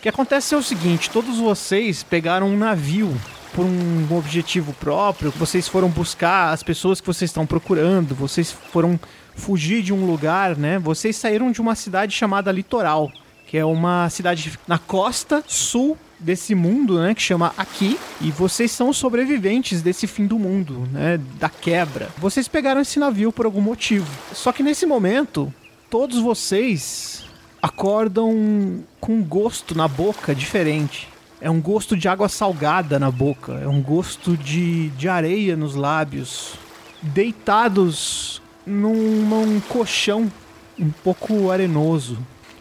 O que acontece é o seguinte: todos vocês pegaram um navio por um objetivo próprio, vocês foram buscar as pessoas que vocês estão procurando, vocês foram fugir de um lugar, né? Vocês saíram de uma cidade chamada Litoral, que é uma cidade na costa sul desse mundo, né, que chama Aqui, e vocês são sobreviventes desse fim do mundo, né, da quebra. Vocês pegaram esse navio por algum motivo. Só que nesse momento, todos vocês acordam com um gosto na boca diferente. É um gosto de água salgada na boca, é um gosto de, de areia nos lábios. Deitados num, num colchão um pouco arenoso.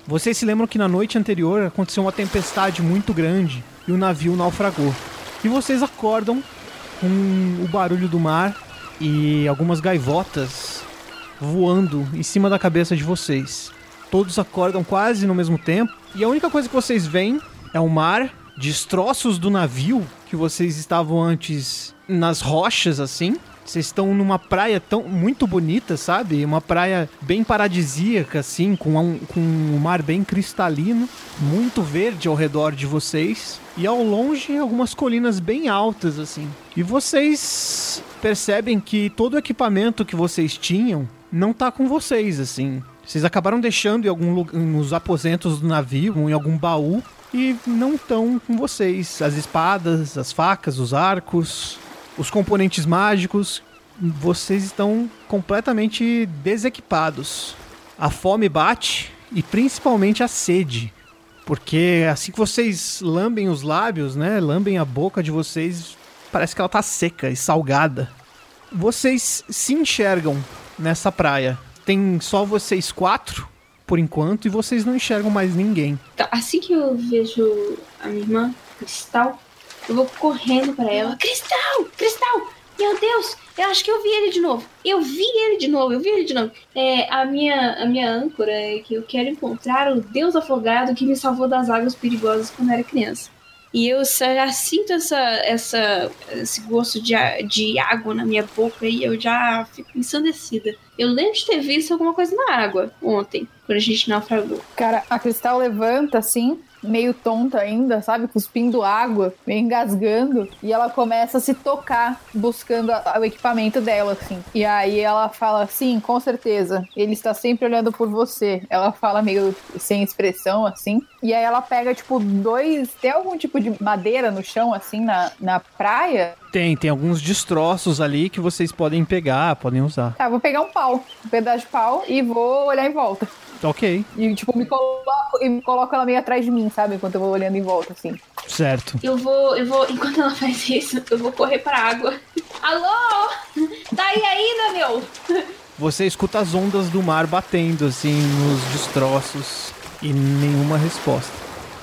Vocês se lembram que na noite anterior aconteceu uma tempestade muito grande e o navio naufragou. E vocês acordam com o barulho do mar e algumas gaivotas voando em cima da cabeça de vocês. Todos acordam quase no mesmo tempo e a única coisa que vocês veem é o mar destroços do navio que vocês estavam antes nas rochas assim. Vocês estão numa praia tão muito bonita, sabe? Uma praia bem paradisíaca, assim, com um, com um mar bem cristalino, muito verde ao redor de vocês. E ao longe, algumas colinas bem altas, assim. E vocês percebem que todo o equipamento que vocês tinham não tá com vocês, assim. Vocês acabaram deixando em algum nos aposentos do navio, em algum baú, e não estão com vocês. As espadas, as facas, os arcos, os componentes mágicos, vocês estão completamente desequipados. A fome bate e principalmente a sede. Porque assim que vocês lambem os lábios, né, lambem a boca de vocês, parece que ela tá seca e salgada. Vocês se enxergam nessa praia. Tem só vocês quatro por enquanto e vocês não enxergam mais ninguém. Tá, assim que eu vejo a minha irmã, Cristal, eu vou correndo para ela. Cristal! Cristal! Meu Deus! Eu acho que eu vi ele de novo. Eu vi ele de novo, eu vi ele de novo. É, a minha, a minha âncora é que eu quero encontrar o Deus afogado que me salvou das águas perigosas quando era criança. E eu já sinto essa, essa, esse gosto de, de água na minha boca e eu já fico ensandecida. Eu lembro de ter visto alguma coisa na água ontem, quando a gente naufragou. Cara, a Cristal levanta assim, meio tonta ainda, sabe? Cuspindo água, meio engasgando. E ela começa a se tocar, buscando a, o equipamento dela, assim. E aí ela fala assim, com certeza, ele está sempre olhando por você. Ela fala meio sem expressão, assim. E aí ela pega, tipo, dois. Tem algum tipo de madeira no chão, assim, na, na praia? Tem, tem alguns destroços ali que vocês podem pegar, podem usar. Tá, vou pegar um pau, um pedaço de pau e vou olhar em volta. Ok. E, tipo, me coloco, e me coloco ela meio atrás de mim, sabe? Enquanto eu vou olhando em volta, assim. Certo. Eu vou, eu vou, enquanto ela faz isso, eu vou correr pra água. Alô? Tá aí ainda, meu? Você escuta as ondas do mar batendo, assim, nos destroços e nenhuma resposta.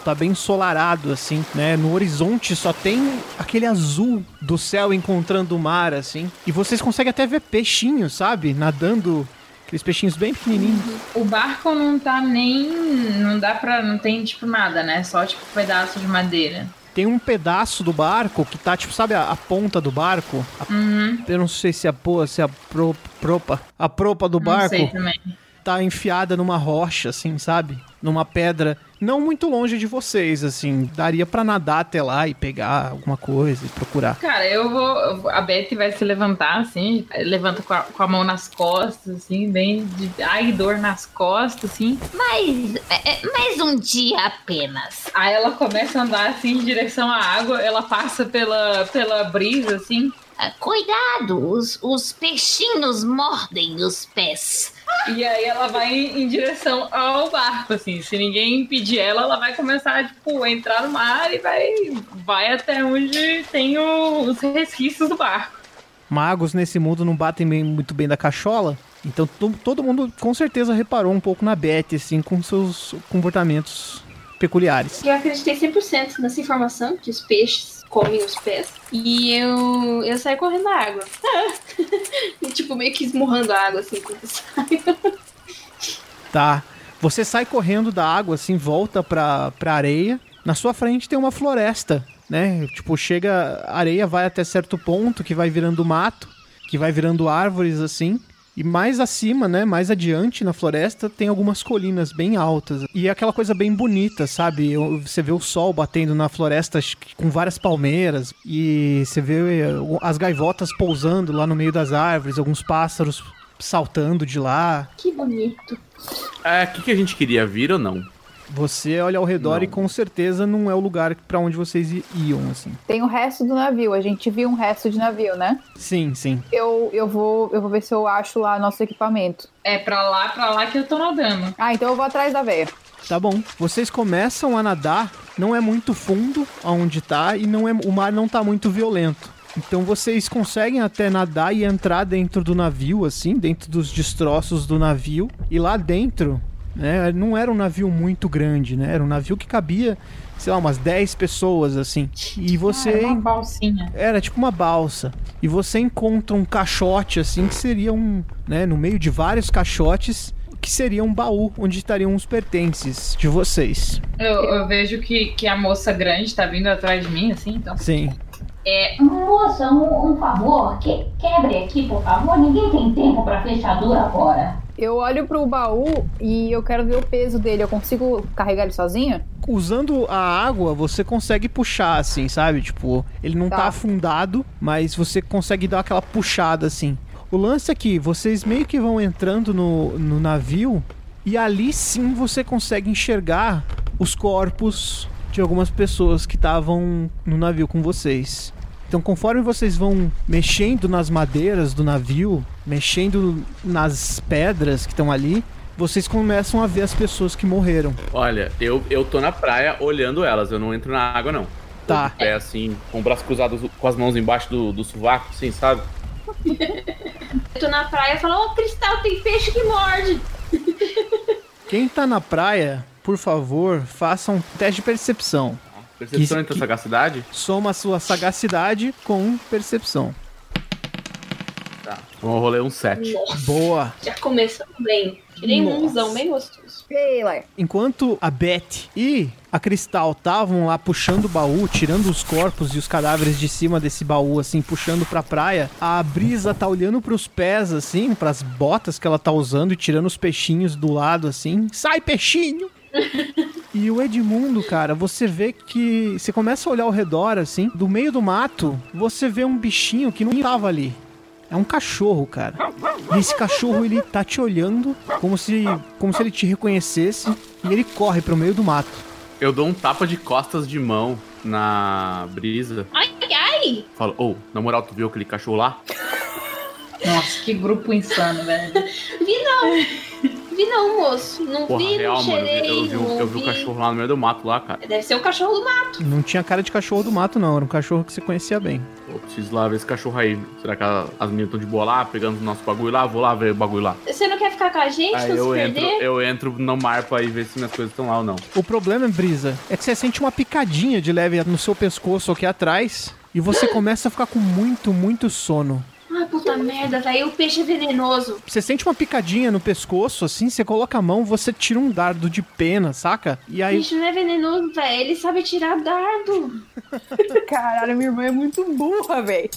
Tá bem ensolarado, assim, né? No horizonte só tem aquele azul do céu encontrando o mar, assim. E vocês conseguem até ver peixinhos, sabe? Nadando Aqueles peixinhos bem pequenininhos. O barco não tá nem. Não dá pra. Não tem tipo nada, né? Só tipo pedaço de madeira. Tem um pedaço do barco que tá, tipo, sabe a, a ponta do barco? A, uhum. Eu não sei se é a se é a pro, propa. A propa do barco. Não sei também. Tá enfiada numa rocha, assim, sabe? Numa pedra não muito longe de vocês, assim. Daria para nadar até lá e pegar alguma coisa e procurar. Cara, eu vou. A Betty vai se levantar, assim, levanta com a, com a mão nas costas, assim, bem de. Ai, dor nas costas, assim. Mas. É, é, mais um dia apenas. Aí ela começa a andar, assim, em direção à água, ela passa pela, pela brisa, assim. Ah, cuidado, os, os peixinhos mordem os pés. E aí ela vai em direção ao barco, assim. Se ninguém impedir ela, ela vai começar, tipo, a entrar no mar e vai, vai até onde tem o, os resquícios do barco. Magos nesse mundo não batem bem, muito bem da cachola. Então todo mundo com certeza reparou um pouco na Beth, assim, com seus comportamentos peculiares. Eu acreditei 100% nessa informação que os peixes comem os pés. E eu, eu saí correndo na água. e, tipo, meio que esmurrando a água, assim, quando saio. Tá. Você sai correndo da água, assim, volta pra, pra areia. Na sua frente tem uma floresta, né? Tipo, chega, a areia vai até certo ponto, que vai virando mato, que vai virando árvores, assim. E mais acima, né, mais adiante na floresta, tem algumas colinas bem altas. E é aquela coisa bem bonita, sabe? Eu- Você vê o sol batendo na floresta com várias palmeiras. E você vê eh, as gaivotas pousando lá no meio das árvores, alguns pássaros saltando de lá. Que bonito. É, o que, que a gente queria vir ou não? Você olha ao redor Não. e com certeza não é o lugar pra onde vocês iam, assim. Tem o resto do navio, a gente viu um resto de navio, né? Sim, sim. Eu, eu, vou, eu vou ver se eu acho lá nosso equipamento. É pra lá, pra lá que eu tô nadando. Ah, então eu vou atrás da véia. Tá bom. Vocês começam a nadar, não é muito fundo aonde tá e não é, o mar não tá muito violento. Então vocês conseguem até nadar e entrar dentro do navio, assim, dentro dos destroços do navio. E lá dentro, né, não era um navio muito grande, né? Era um navio que cabia, sei lá, umas 10 pessoas, assim. E Ah, você. é uma balsinha. Era tipo uma balsa. E você encontra um caixote, assim, que seria um. Né, no meio de vários caixotes, que seria um baú onde estariam os pertences de vocês. Eu, eu vejo que, que a moça grande tá vindo atrás de mim, assim, então. Sim. É. Moça, um, um favor, que, quebre aqui, por favor. Ninguém tem tempo pra fechadura agora. Eu olho pro baú e eu quero ver o peso dele. Eu consigo carregar ele sozinha? Usando a água, você consegue puxar, assim, sabe? Tipo, ele não tá, Tá. afundado, mas você consegue dar aquela puxada, assim. O lance é que vocês meio que vão entrando no, no navio e ali sim você consegue enxergar os corpos de algumas pessoas que estavam no navio com vocês. Então, conforme vocês vão mexendo nas madeiras do navio, mexendo nas pedras que estão ali, vocês começam a ver as pessoas que morreram. Olha, eu, eu tô na praia olhando elas, eu não entro na água, não. Tá. Tô de pé assim, com o braço cruzado, com as mãos embaixo do, do sovaco, assim, sabe? Eu tô na praia e falo, ô Cristal, tem peixe que morde. Quem tá na praia, por favor, faça um teste de percepção. Percepção Isso entre que- sagacidade? Soma a sua sagacidade com percepção. Tá. Então eu rolei um 7. Nossa, Boa. já começamos bem. Tirei um umzão bem gostoso. Enquanto a Beth e a Cristal estavam lá puxando o baú, tirando os corpos e os cadáveres de cima desse baú, assim, puxando pra praia, a Brisa tá olhando pros pés, assim, pras botas que ela tá usando e tirando os peixinhos do lado, assim. Sai, peixinho! E o Edmundo, cara, você vê que. Você começa a olhar ao redor, assim, do meio do mato, você vê um bichinho que não tava ali. É um cachorro, cara. E esse cachorro, ele tá te olhando como se, como se ele te reconhecesse e ele corre pro meio do mato. Eu dou um tapa de costas de mão na brisa. Ai, ai! Falo, ô, na moral, tu viu aquele cachorro lá? Nossa, que grupo insano, velho. Vi não. Vi não, moço. Não Porra, vi, real, não mano. cheirei, Eu, vi, não o- eu vi o cachorro lá no meio do mato lá, cara. Deve ser o cachorro do mato. Não tinha cara de cachorro do mato, não. Era um cachorro que você conhecia bem. Pô, preciso lá ver esse cachorro aí. Será que a- as meninas estão de boa lá, pegando o nosso bagulho lá? Vou lá ver o bagulho lá. Você não quer ficar com a gente, Aí não eu se entro, perder? eu entro no mar pra ir ver se minhas coisas estão lá ou não. O problema, Brisa, é que você sente uma picadinha de leve no seu pescoço aqui atrás e você começa a ficar com muito, muito sono. Ai, puta merda, velho. O peixe é venenoso. Você sente uma picadinha no pescoço, assim, você coloca a mão, você tira um dardo de pena, saca? E O aí peixe não é venenoso, velho. Ele sabe tirar dardo. Caralho, minha irmã é muito burra, velho.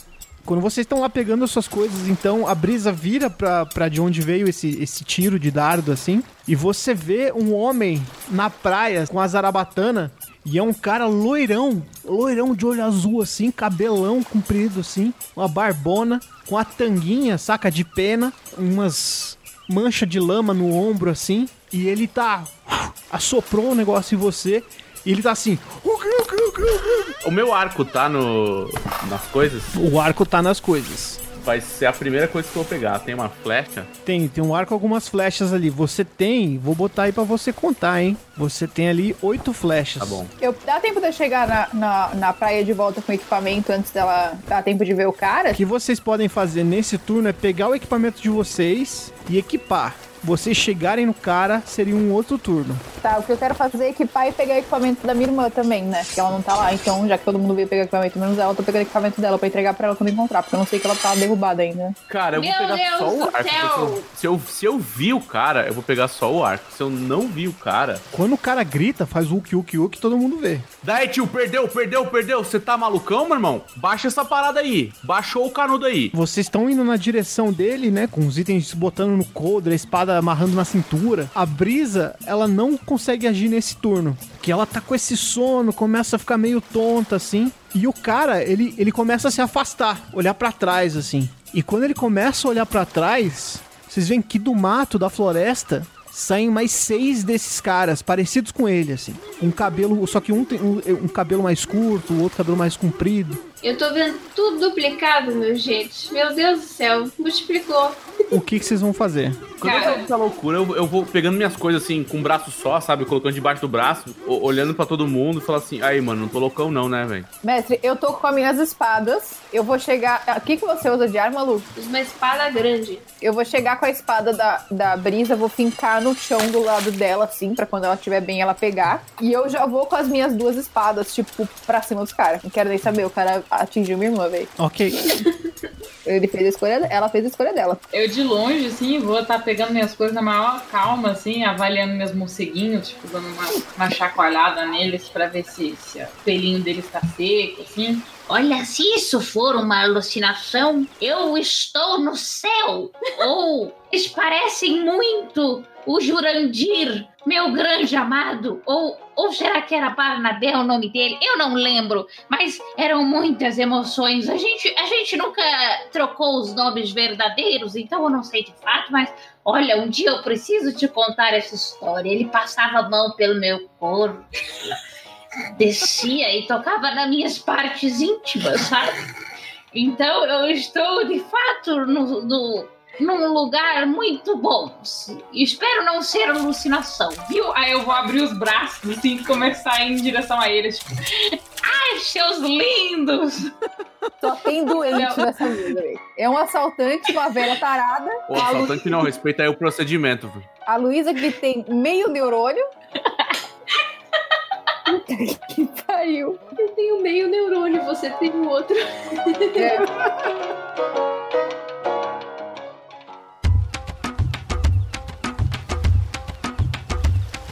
Quando vocês estão lá pegando as suas coisas, então a brisa vira pra, pra de onde veio esse, esse tiro de dardo, assim, e você vê um homem na praia com a zarabatana, e é um cara loirão, loirão de olho azul, assim, cabelão comprido, assim, uma barbona, com a tanguinha, saca, de pena, umas manchas de lama no ombro, assim, e ele tá. assoprou um negócio em você, e ele tá assim. O meu arco tá no. nas coisas. O arco tá nas coisas. Vai ser a primeira coisa que eu vou pegar. Tem uma flecha. Tem, tem um arco com algumas flechas ali. Você tem, vou botar aí pra você contar, hein? Você tem ali oito flechas. Tá bom. Eu, dá tempo de eu chegar na, na, na praia de volta com o equipamento antes dela dar tempo de ver o cara? O que vocês podem fazer nesse turno é pegar o equipamento de vocês e equipar. Vocês chegarem no cara seria um outro turno. Tá, o que eu quero fazer é equipar e pegar o equipamento da minha irmã também, né? Porque ela não tá lá, então já que todo mundo veio pegar equipamento, menos ela, eu tô pegando o equipamento dela pra entregar pra ela quando encontrar, porque eu não sei que ela tá derrubada ainda. Cara, eu Meu vou pegar Deus só o arco. Se eu, se eu vi o cara, eu vou pegar só o arco. Se eu não vi o cara. Quando o cara grita, faz o uk uk uk, todo mundo vê. Daí, tio, perdeu, perdeu, perdeu. Você tá malucão, meu irmão? Baixa essa parada aí. Baixou o canudo aí. Vocês estão indo na direção dele, né? Com os itens botando no coldre, a espada amarrando na cintura. A brisa, ela não consegue agir nesse turno. Que ela tá com esse sono, começa a ficar meio tonta, assim. E o cara, ele, ele começa a se afastar, olhar pra trás, assim. E quando ele começa a olhar pra trás, vocês veem que do mato, da floresta, saem mais seis desses caras, parecidos com ele, assim. Um cabelo, só que um tem um, um cabelo mais curto, o outro cabelo mais comprido. Eu tô vendo tudo duplicado, meu gente. Meu Deus do céu, multiplicou. O que, que vocês vão fazer? Quando eu essa loucura, eu, eu vou pegando minhas coisas assim, com um braço só, sabe? Colocando debaixo do braço, o- olhando pra todo mundo e falar assim: aí, mano, não tô loucão, não, né, velho? Mestre, eu tô com as minhas espadas. Eu vou chegar. O que, que você usa de arma, Lu? Uma espada grande. Eu vou chegar com a espada da, da brisa, vou fincar no chão do lado dela, assim, pra quando ela estiver bem ela pegar. E eu já vou com as minhas duas espadas, tipo, pra cima dos caras. Não quero nem saber, o cara atingiu minha irmã, velho. Ok. Ele fez a escolha, ela fez a escolha dela. Eu de longe, assim, vou estar pegando minhas coisas na maior calma, assim, avaliando meus morceguinhos, tipo, dando uma, uma chacoalhada neles pra ver se, se o pelinho deles tá seco, assim. Olha, se isso for uma alucinação, eu estou no céu. Ou eles parecem muito o Jurandir, meu grande amado. Ou, ou será que era Barnabé o nome dele? Eu não lembro. Mas eram muitas emoções. A gente, a gente nunca trocou os nomes verdadeiros, então eu não sei de fato, mas olha, um dia eu preciso te contar essa história. Ele passava a mão pelo meu corpo descia e tocava nas minhas partes íntimas, sabe? Então eu estou de fato no, no- num lugar muito bom. Espero não ser alucinação. Viu? Aí eu vou abrir os braços, assim, e começar a ir em direção a eles, tipo, Ai, seus lindos! Só tem doente Não. nessa vida, velho. É um assaltante, uma velha tarada. Lu- assaltante não, respeita aí o procedimento, velho. a Luísa que tem meio neurônio. Puta que pariu. Eu tenho meio neurônio, você tem o outro. É.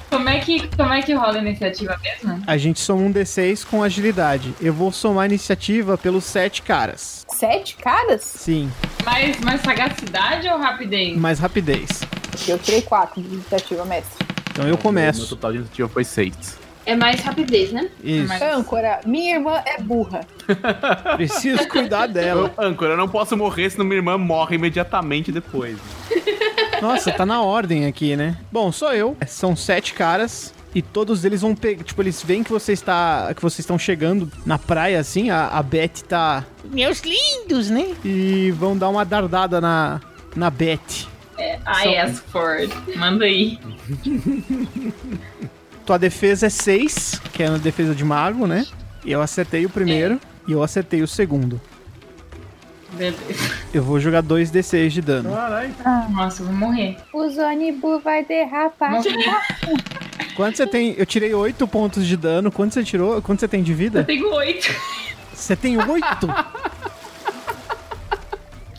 como é que, como é que rola a iniciativa mesmo? A gente soma um D6 com agilidade. Eu vou somar a iniciativa pelos sete caras. Sete caras? Sim, Mais, mais sagacidade ou rapidez? mais rapidez. Eu tirei quatro de iniciativa, mestre. Então eu Meu começo. total de iniciativa foi seis. É mais rapidez, né? Isso. Mas- Âncora, minha irmã é burra. Preciso cuidar dela. Eu, âncora, eu não posso morrer, senão minha irmã morre imediatamente depois. Nossa, tá na ordem aqui, né? Bom, sou eu. São sete caras. E todos eles vão pegar. Tipo, eles veem que você está. que vocês estão chegando na praia, assim. A, a Beth tá. Meus lindos, né? E vão dar uma dardada na. na Beth. I ask for it. Manda aí. Tua defesa é 6, que é a defesa de mago, né? Eu acertei o primeiro e eu acertei o segundo. Beleza. Eu vou jogar 2d6 de dano. Caralho. Nossa, eu vou morrer. O Zonibu vai derrapar. Morrer. Quanto você tem? Eu tirei 8 pontos de dano. Quanto você tirou? Quanto você tem de Eu vida? tenho oito. Você tem 8?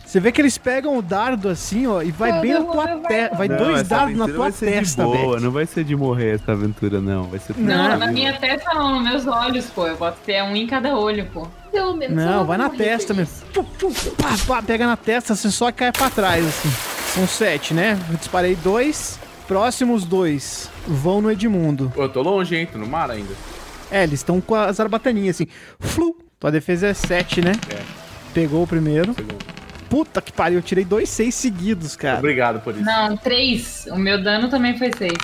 Você vê que eles pegam o dardo assim, ó, e vai bem na tua testa. Vai dois dardos na tua testa, velho. não vai ser de morrer essa aventura, não. Vai ser Não, Não. na minha testa não, nos meus olhos, pô. Eu boto ter um em cada olho, pô. Pelo menos. Não, vai na testa mesmo. Pum, pum, pá, pá, pega na testa, você só cai pra trás, assim. São sete, né? Eu disparei dois. Próximos dois vão no Edmundo. Pô, eu tô longe, hein? Tô no mar ainda. É, eles estão com as arbataninhas assim. Flu. Tua defesa é 7, né? É. Pegou o primeiro. Segundo. Puta que pariu, eu tirei dois seis seguidos, cara. Obrigado por isso. Não, três. O meu dano também foi seis.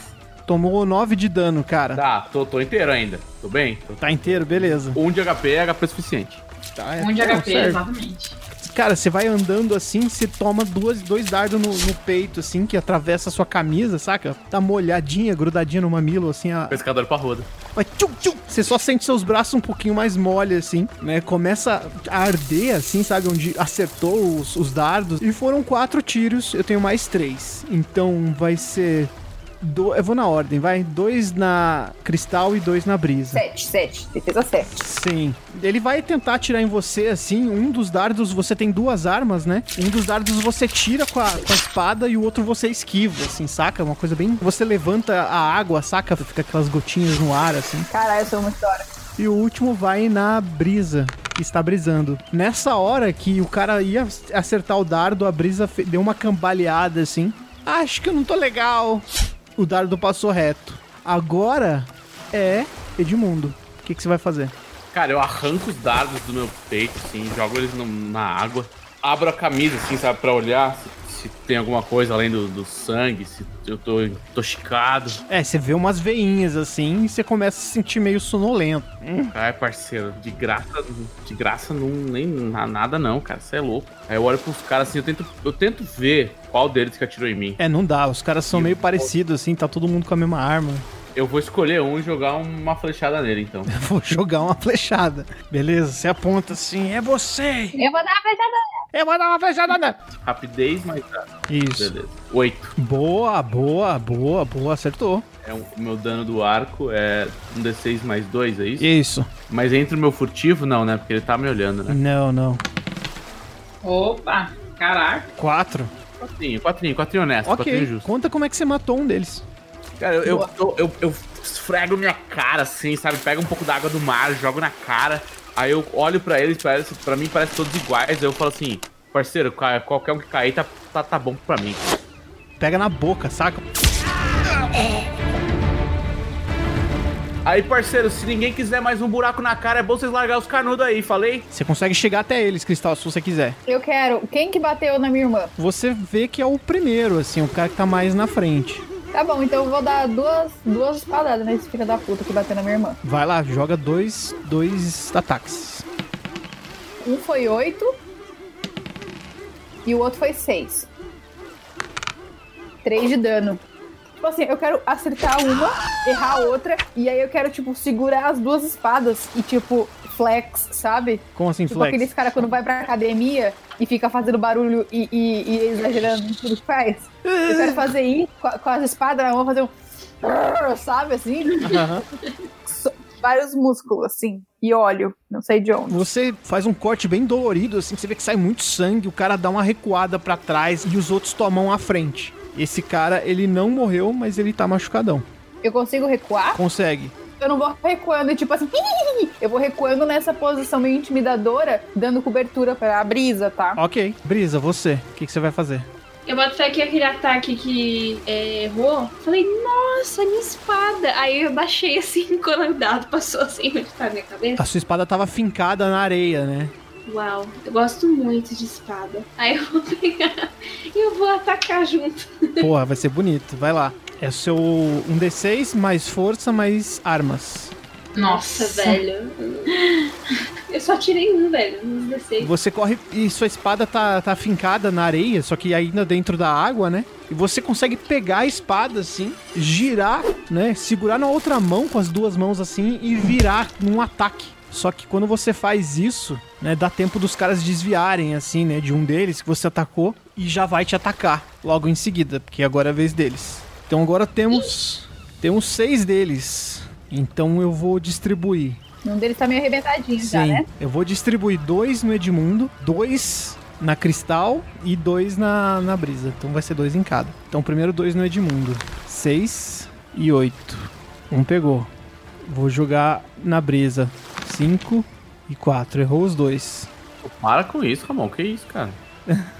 Tomou 9 de dano, cara. Tá, tô, tô inteiro ainda. Tô bem? Tá inteiro, beleza. Um de HP é HP suficiente. Tá, é- Um de HP, serve. exatamente. Cara, você vai andando assim, você toma duas, dois dardos no, no peito, assim, que atravessa a sua camisa, saca? Tá molhadinha, grudadinha no mamilo, assim, a, Pescador roda. Vai tchum, tchum. Você só sente seus braços um pouquinho mais mole, assim, né? Começa a arder, assim, sabe? Onde acertou os, os dardos. E foram quatro tiros, eu tenho mais três. Então vai ser. Do... Eu vou na ordem, vai. Dois na cristal e dois na brisa. Sete, sete. Defesa sete. Sim. Ele vai tentar atirar em você, assim. Um dos dardos, você tem duas armas, né? Um dos dardos você tira com a, com a espada e o outro você esquiva, assim, saca? Uma coisa bem. Você levanta a água, saca? Fica aquelas gotinhas no ar, assim. Caralho, eu sou muito da hora. E o último vai na brisa, está brisando. Nessa hora que o cara ia acertar o dardo, a brisa deu uma cambaleada assim. Acho que eu não tô legal. O dardo passou reto. Agora é Edmundo. O que, que você vai fazer? Cara, eu arranco os dardos do meu peito, assim, jogo eles no- na água. Abro a camisa, assim, sabe, pra olhar se tem alguma coisa além do, do sangue, se eu tô intoxicado. É, você vê umas veinhas assim e você começa a se sentir meio sonolento. Ai, parceiro, de graça, de graça não, nem na- nada não, cara, você é louco. Aí eu olho pros caras assim, eu tento, eu tento ver qual deles que atirou em mim. É, não dá. Os caras são meio parecidos assim, tá todo mundo com a mesma arma. Eu vou escolher um e jogar uma flechada nele, então. Vou jogar uma flechada. Beleza, você aponta assim, é você! Eu vou dar uma flechada. Eu vou dar uma flechada nela. Rapidez mais dano. Isso. Beleza. Oito. Boa, boa, boa, boa, acertou. É um- o meu dano do arco é um D6 mais dois, é isso? Isso. Mas entre o meu furtivo, não, né? Porque ele tá me olhando, né? Não, não. Opa, caraca. Quatro. Quatrinho, quatrinho, quatrinho honesto, Ok. quatrinho justo. Conta como é que você matou um deles. Cara, eu, eu, eu, eu, eu esfrego minha cara assim, sabe? Pego um pouco da água do mar, jogo na cara. Aí eu olho pra eles, parece, pra mim parece todos iguais. Aí eu falo assim, parceiro, qualquer um que cair tá, tá, tá bom pra mim. Pega na boca, saca? Aí, parceiro, se ninguém quiser mais um buraco na cara, é bom vocês largar os canudos aí, falei? Você consegue chegar até eles, Cristal, se você quiser. Eu quero. Quem que bateu na minha irmã? Você vê que é o primeiro, assim, o cara que tá mais na frente. Tá bom, então eu vou dar duas, duas espadadas nesse filho da puta que bateu na minha irmã. Vai lá, joga dois, dois ataques. Um foi oito e o outro foi seis. Três de dano. Tipo assim, eu quero acertar uma, errar a outra, e aí eu quero, tipo, segurar as duas espadas e, tipo, flex, sabe? Como assim, Tipo flex? aqueles caras quando vai pra academia e fica fazendo barulho e, e- e exagerando em tudo que faz. Eu quero fazer isso com, as espadas na mão, fazer um. Sabe assim? Vários músculos, assim. E óleo, não sei de onde. Você faz um corte bem dolorido, assim, você vê que sai muito sangue, o cara dá uma recuada pra trás e os outros tomam a frente. Esse cara, ele não morreu, mas ele tá machucadão. Eu consigo recuar? Consegue. Eu não vou recuando, tipo assim. Eu vou recuando nessa posição meio intimidadora, dando cobertura pra brisa, tá? Ok. Brisa, você, o que, que você vai fazer? Eu boto fé que aquele ataque que é, errou. Falei, nossa, minha espada. Aí eu baixei assim quando o dado passou assim onde tá a minha cabeça. A sua espada tava fincada na areia, né? Uau, eu gosto muito de espada. Aí eu vou pegar e eu vou atacar junto. Porra, vai ser bonito. Vai lá. É o seu um D6 mais força mais armas. Nossa, velho. Eu só tirei um, velho, nos D6. Você corre e sua espada tá, tá fincada na areia, só que ainda dentro da água, né? E você consegue pegar a espada assim, girar, né? Segurar na outra mão com as duas mãos assim e virar num ataque. Só que quando você faz isso, né, dá tempo dos caras desviarem assim, né, de um deles que você atacou e já vai te atacar logo em seguida, porque agora é a vez deles. Então agora temos temos seis deles. Então eu vou distribuir Um deles tá meio arrebentadinho já, Sim, né? eu vou distribuir dois no Edmundo, dois na Cristal e dois na, na Brisa. Então vai ser dois em cada. Então primeiro dois no Edmundo. Seis e oito. Um pegou. Vou jogar na Brisa. Cinco e quatro. Errou os dois. Para com isso, Ramon. Que isso, cara?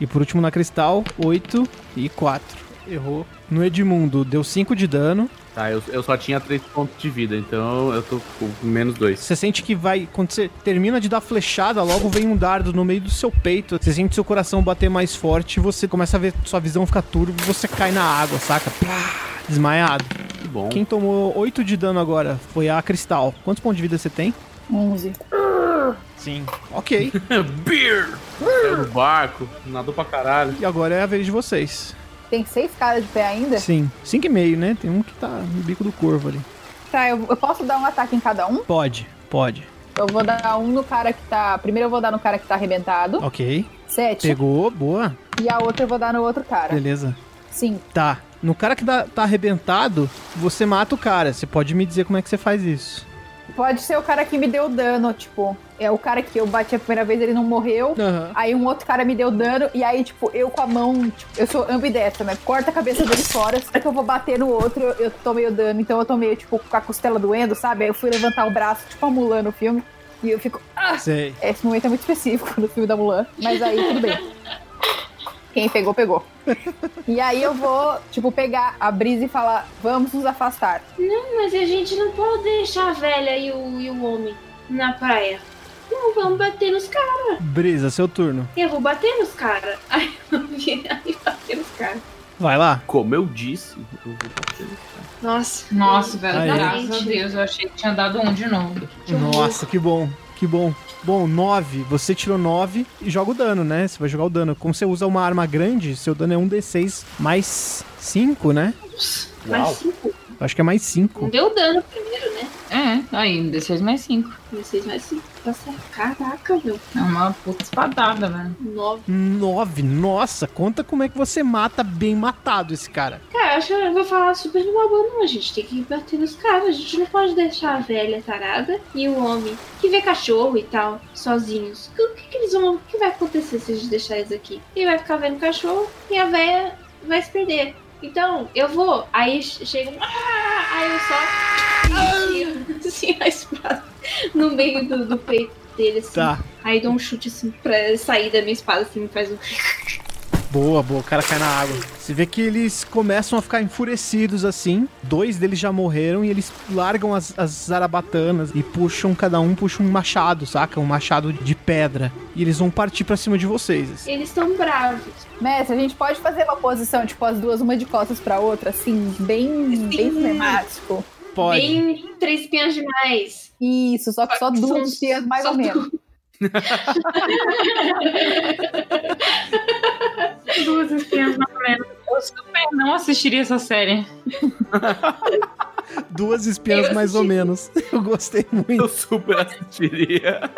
E por último na Cristal, oito e quatro. Errou. No Edmundo deu cinco de dano. Tá, eu, eu só tinha três pontos de vida, então eu tô com menos dois. Você sente que vai. Quando você termina de dar flechada, logo vem um dardo no meio do seu peito. Você sente seu coração bater mais forte. Você começa a ver sua visão ficar turva e você cai na água, saca? Plá, desmaiado. Que bom. Quem tomou 8 de dano agora foi a Cristal. Quantos pontos de vida você tem? 11. Sim. Ok. Beer! Saiu do barco, nadou pra caralho. e agora é a vez de vocês. Tem seis caras de pé ainda? Sim. 5,5, né? Tem um que tá no bico do corvo ali. Tá, eu, eu posso dar um ataque em cada um? Pode, pode. Eu vou dar um no cara que tá. Primeiro eu vou dar no cara que tá arrebentado. Ok. Sete. Pegou, boa. E a outra eu vou dar no outro cara. Beleza. Sim. Tá. No cara que tá, tá arrebentado, você mata o cara. Você pode me dizer como é que você faz isso? Pode ser o cara que me deu dano, tipo, é o cara que eu bati a primeira vez, ele não morreu. Aham. Aí um outro cara me deu dano, e aí, tipo, eu com a mão, tipo, eu sou ambidestra, né? Corta a cabeça dele fora, só que eu vou bater no outro, eu, eu tomei o dano, então eu tomei, tipo, com a costela doendo, sabe? Aí eu fui levantar o braço, tipo a Mulan no filme, e eu fico, ah! Sei. Esse momento é muito específico no filme da Mulan, mas aí tudo bem. Quem pegou, pegou. E aí eu vou, tipo, pegar a brisa e falar, vamos nos afastar. Não, mas a gente não pode deixar a velha e o, e o homem na praia. Não, vamos bater nos caras. Brisa, seu turno. Eu vou bater nos caras. Aí eu vi aí bater nos caras. Vai lá. Como eu disse, eu vou bater nesse cara. Nossa. Nossa, velho, graças a Deus, eu achei que tinha dado um de novo. Nossa, que bom. Que bom. Bom, 9. Você tirou 9 e joga o dano, né? Você vai jogar o dano. Como você usa uma arma grande, seu dano é 1d6 mais 5, né? Mais Uau. cinco. Acho que é mais Não 5. deu dano primeiro, né? É, aí, me desceu mais cinco. 16 mais 5. Tá certo. Caraca, meu. É uma puta espadada, velho. 9. 9. Nossa, conta como é que você mata bem matado esse cara. Cara, acho que eu vou falar super numa boa, não. A gente tem que bater nos caras. A gente não pode deixar a velha tarada e o homem que vê cachorro e tal, sozinhos. O que, que eles vão. O que vai acontecer se a gente deixar eles aqui? Ele vai ficar vendo cachorro e a velha vai se perder. Então, eu vou. Aí chega um. Ah! Aí eu só. enfio, assim, a espada no meio do, do peito dele, assim. Tá. Aí dou um chute assim pra sair da minha espada, assim, faz um. Boa, boa. O cara cai na água. Você vê que eles começam a ficar enfurecidos assim. Dois deles já morreram e eles largam as, as zarabatanas e puxam, cada um puxa um machado, saca? Um machado de pedra. E eles vão partir pra cima de vocês. assim. Eles estão bravos. Mestre, a gente pode fazer uma posição, tipo, as duas, uma de costas pra outra, assim, bem, bem cinemático. Pode. Bem três espinhas demais. Isso, só que só duas dias, mais só ou menos. Duas espinhas mais ou menos. Eu super não assistiria essa série. Duas espiãs mais ou menos. Eu gostei muito. Eu super assistiria.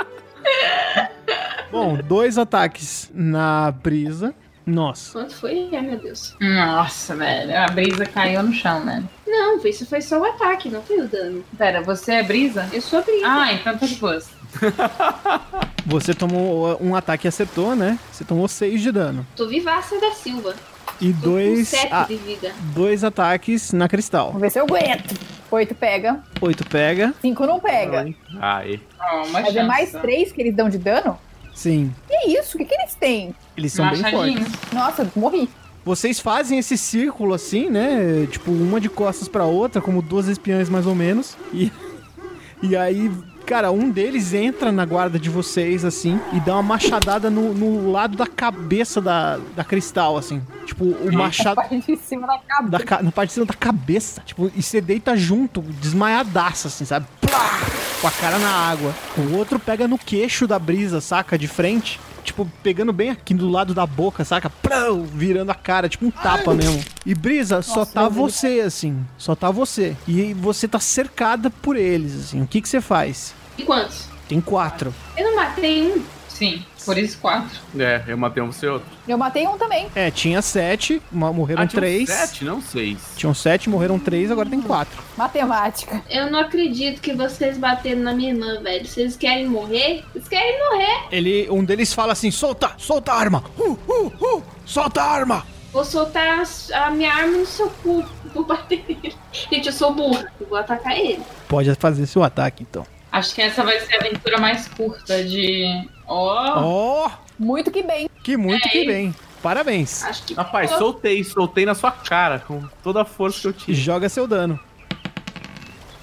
Bom, dois ataques na brisa. Nossa. Quanto foi? Ai, meu Deus. Nossa, velho. A brisa caiu no chão, né? Não, isso foi só o ataque, não foi o dano. Pera, você é brisa? Eu sou a Brisa. Ah, então tá de boas. Você tomou um ataque e acertou, né? Você tomou seis de dano. Tô vivaça da Silva. E Tô com dois, sete ah, de vida. dois ataques na cristal. Vamos ver se eu aguento. Oito pega, Oito pega. cinco não pega. Aí. Uma Mas chance. é mais três que eles dão de dano? Sim. Que isso? O que, que eles têm? Eles são bem Machadinhos. fortes. Nossa, morri. Vocês fazem esse círculo assim, né? Tipo, uma de costas pra outra, como duas espiãs mais ou menos. E, e aí, cara, um deles entra na guarda de vocês, assim, e dá uma machadada no, no lado da cabeça da, da cristal, assim. Tipo, o machado. Parte de cima da cabeça. Ca- na parte de cima da cabeça. Tipo, e você deita junto, desmaiadaça, assim, sabe? Plá! Com a cara na água. O outro pega no queixo da brisa, saca? De frente. Tipo, pegando bem aqui do lado da boca, saca? Prau! Virando a cara, tipo um tapa mesmo. E Brisa, só tá você, assim. Só tá você. E você tá cercada por eles, assim. O que que você faz? E quantos? Tem quatro. Eu não matei um. Sim, por isso quatro. É, eu matei um você outro. Eu matei um também. É, tinha sete, morreram Ah, tinha três. Sete, não seis. Tinham sete, morreram três, agora tem quatro. Matemática. Eu não acredito que vocês bateram na minha irmã, velho. Vocês querem morrer? Vocês querem morrer? Ele, um deles fala assim: solta, solta a arma! Uh, uh, uh, solta a arma! Vou soltar a, a minha arma no seu cu. Vou bater nele. Gente, eu sou burra. Eu vou atacar ele. Pode fazer seu ataque, então. Acho que essa vai ser a aventura mais curta de. Ó. Ó, Muito que bem. que muito É que bem. Parabéns. Acho que. Rapaz, soltei, soltei na sua cara, com toda a força que eu tive. Joga seu dano.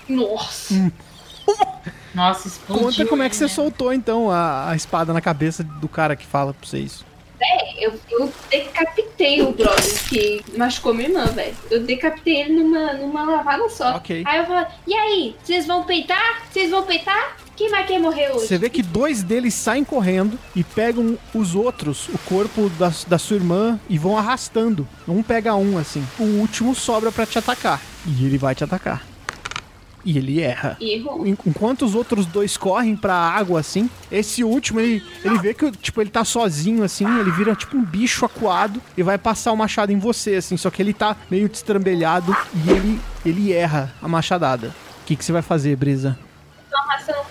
Nossa. Nossa, explodiu. Conta como é que você né? soltou, então, a, a espada na cabeça do cara que fala pra você isso. Eu, eu decapitei o brother que machucou minha irmã, velho. Eu decapitei ele numa, numa lavada só. Ok. Aí eu falo, e aí? Vocês vão peitar? Vocês vão peitar? Quem vai querer morrer hoje? Você vê que dois deles saem correndo e pegam os outros, o corpo da, da sua irmã, e vão arrastando. Um pega um, assim. O último sobra pra te atacar. E ele vai te atacar. E ele erra. Errou. En- Enquanto os outros dois correm pra água, assim, esse último, ele, ele vê que, tipo, ele tá sozinho, assim, ele vira, tipo, um bicho acuado e vai passar o machado em você, assim, só que ele tá meio destrambelhado e ele, ele erra a machadada. O que, que você vai fazer, Brisa?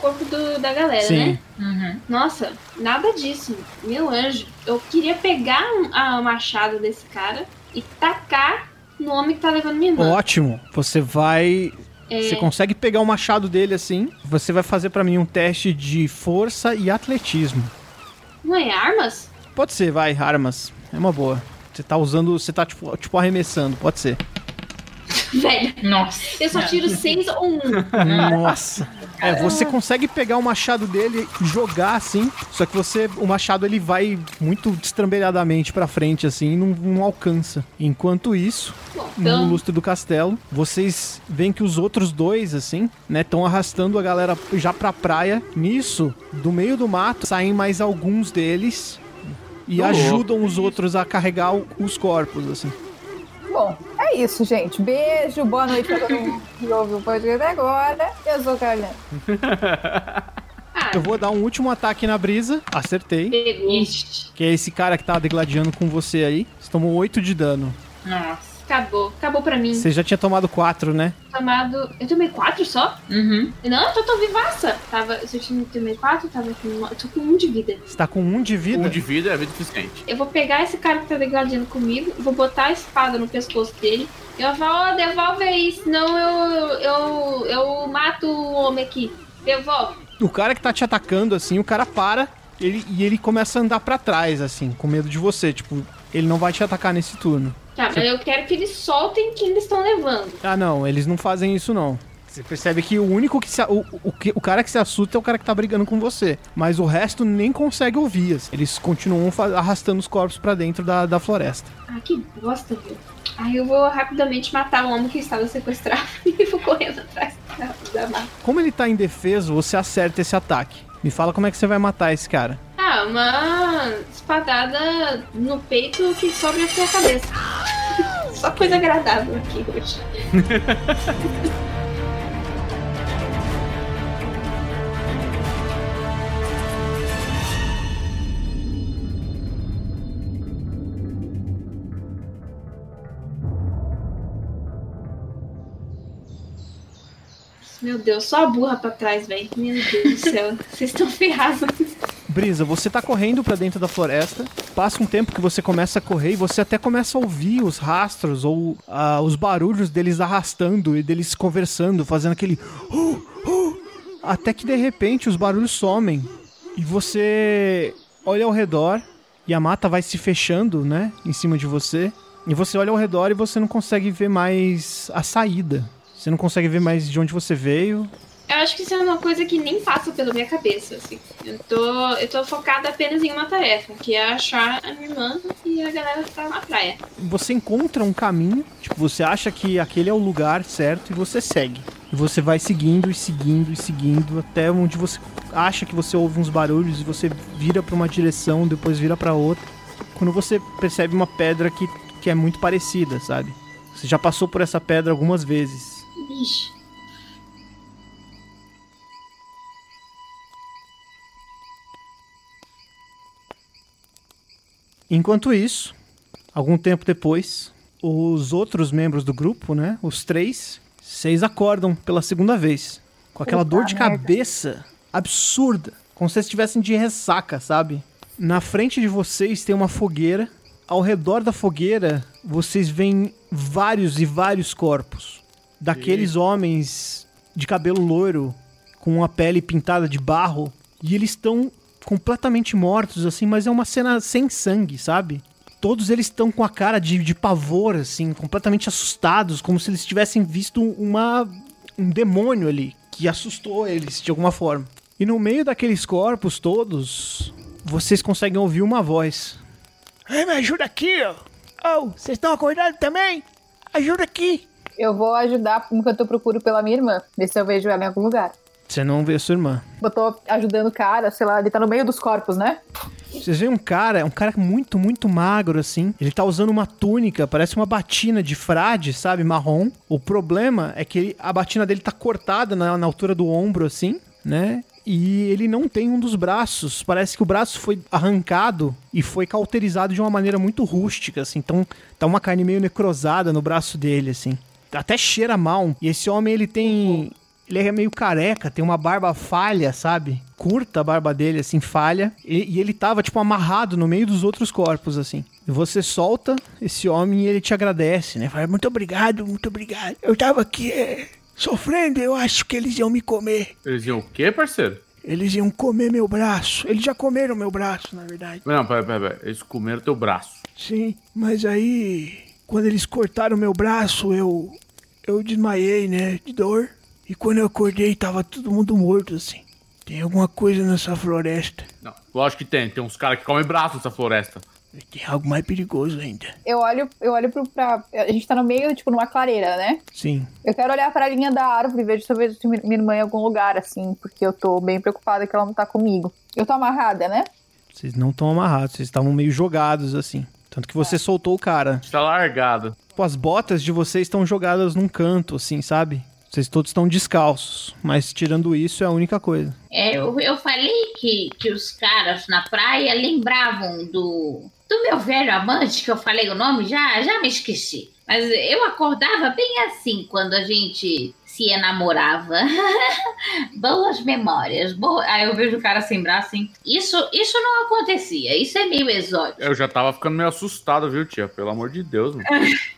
Corpo do- da galera, Sim. né? Uhum. Nossa, nada disso. Meu anjo, eu queria pegar um- a- o machado desse cara e tacar no homem que tá levando minha irmã. Ótimo. Você vai. É. Você consegue pegar o machado dele assim. Você vai fazer pra mim um teste de força e atletismo. Não é armas? Pode ser, vai, armas. É uma boa. Você tá usando. Você tá tipo, tipo arremessando, pode ser. Velho, Nossa. eu só tiro seis ou um. Nossa. É, você consegue pegar o machado dele e jogar assim, só que você, o machado ele vai muito destrambelhadamente pra frente assim, e não, não alcança. Enquanto isso, Bom, no então, lustre do castelo, vocês veem que os outros dois assim, né, estão arrastando a galera já pra praia. Nisso, do meio do mato, saem mais alguns deles e ajudam os outros a carregar o- os corpos assim. Bom, é isso, gente. Beijo, boa noite pra todo mundo que ouve o podcast agora. Eu sou Carlinhos. Eu vou dar um último ataque na brisa. Acertei. Ixi. Que é esse cara que tá degladiando com você aí. Você tomou 8 de dano. Nossa. Acabou, acabou pra mim. Você já tinha tomado 4, né? Tomado. Eu tomei quatro só? Uhum. Não, eu tô, tô vivaça. Tava, se eu tinha tomei quatro, tava com. Eu tô com um de vida. Você tá com 1 de vida. Um de vida é vida suficiente. Eu vou pegar esse cara que tá degladiando comigo, vou botar a espada no pescoço dele. E eu vou falar, ó, devolve aí, senão eu, eu, eu mato o homem aqui. Devolve. O cara que tá te atacando, assim, o cara para ele, e ele começa a andar pra trás, assim, com medo de você. Tipo, ele não vai te atacar nesse turno. Tá, mas eu quero que eles soltem quem eles estão levando. Ah, não, eles não fazem isso, não. Você percebe que o único que se. O, o, o cara que se assusta é o cara que tá brigando com você. Mas o resto nem consegue ouvir. assim. Eles continuam arrastando os corpos pra dentro da, da floresta. Ah, que bosta, viu? Aí eu vou rapidamente matar o homem que estava sequestrado e vou correndo atrás da, da mata. Como ele tá indefeso, você acerta esse ataque. Me fala como é que você vai matar esse cara. Ah, uma espadada no peito que sobe até a cabeça. Só coisa agradável aqui hoje. Meu Deus, só a burra pra trás, velho. Meu Deus do céu. Vocês estão ferrados. Brisa, você tá correndo pra dentro da floresta. Passa um tempo que você começa a correr e você até começa a ouvir os rastros ou ah, os barulhos deles arrastando e deles conversando, fazendo aquele. "Uh, uh", até que de repente os barulhos somem e você olha ao redor e a mata vai se fechando, né, em cima de você. E você olha ao redor e você não consegue ver mais a saída. Você não consegue ver mais de onde você veio. Eu acho que isso é uma coisa que nem passa pela minha cabeça, assim. Eu tô, eu tô focada apenas em uma tarefa, que é achar a minha irmã e a galera que tá na praia. você encontra um caminho, tipo, você acha que aquele é o lugar certo e você segue. E você vai seguindo e seguindo e seguindo até onde você acha que você ouve uns barulhos e você vira pra uma direção, depois vira pra outra. Quando você percebe uma pedra que, que é muito parecida, sabe? Você já passou por essa pedra algumas vezes. Ixi. Enquanto isso, algum tempo depois, os outros membros do grupo, né, os três, vocês acordam pela segunda vez, com aquela Puta dor de merda. cabeça absurda, como se vocês estivessem de ressaca, sabe? Na frente de vocês tem uma fogueira, ao redor da fogueira vocês veem vários e vários corpos daqueles homens de cabelo loiro com a pele pintada de barro e eles estão completamente mortos assim, mas é uma cena sem sangue, sabe? Todos eles estão com a cara de, de pavor assim, completamente assustados, como se eles tivessem visto uma um demônio ali que assustou eles de alguma forma. E no meio daqueles corpos todos, vocês conseguem ouvir uma voz. Ei, me ajuda aqui, ó. Oh, vocês estão acordados também? Ajuda aqui. Eu vou ajudar enquanto eu procuro pela minha irmã, ver se eu vejo ela em algum lugar. Você não vê a sua irmã. Tô ajudando o cara, sei lá, ele tá no meio dos corpos, né? Vocês veem um cara, um cara muito, muito magro, assim. Ele tá usando uma túnica, parece uma batina de frade, sabe? Marrom. O problema é que ele- a batina dele tá cortada na, na altura do ombro, assim, né? E ele não tem um dos braços. Parece que o braço foi arrancado e foi cauterizado de uma maneira muito rústica, assim. Então tá uma carne meio necrosada no braço dele, assim. Até cheira mal. E esse homem, ele tem Ele é meio careca, tem uma barba falha, sabe? Curta a barba dele, assim, falha. E, e ele tava, tipo, amarrado no meio dos outros corpos, assim. E você solta esse homem e ele te agradece, né? Fala, muito obrigado, muito obrigado. Eu tava aqui é, sofrendo, eu acho que eles iam me comer. Eles iam o quê, parceiro? Eles iam comer meu braço. Eles já comeram meu braço, na verdade. Não, pera, pera, pera. Eles comeram teu braço. Sim, mas aí, quando eles cortaram meu braço, eu. Eu desmaiei, né? De dor. E quando eu acordei, tava todo mundo morto, assim. Tem alguma coisa nessa floresta. Não, lógico que tem. Tem uns caras que comem braço nessa floresta. E Tem algo mais perigoso ainda. Eu olho, eu olho pro, pra. A gente tá no meio, tipo, numa clareira, né? Sim. Eu quero olhar pra linha da árvore e ver se eu vejo minha minha irmã em algum lugar, assim, porque eu tô bem preocupada que ela não tá comigo. Eu tô amarrada, né? Vocês não estão amarrados, vocês estavam meio jogados, assim. Tanto que você soltou o cara. Está largado. Tipo, as botas de vocês estão jogadas num canto, assim, sabe? Vocês todos estão descalços. Mas tirando isso, é a única coisa. É, eu, eu falei que, que os caras na praia lembravam do, do meu velho amante, que eu falei o nome, já, já me esqueci. Mas eu acordava bem assim quando a gente se enamorava. Boas memórias. Boa... Aí eu vejo o cara sem braço assim. Isso, isso não acontecia. Isso é meio exótico. Eu já tava ficando meio assustado, viu, tia? Pelo amor de Deus, mano.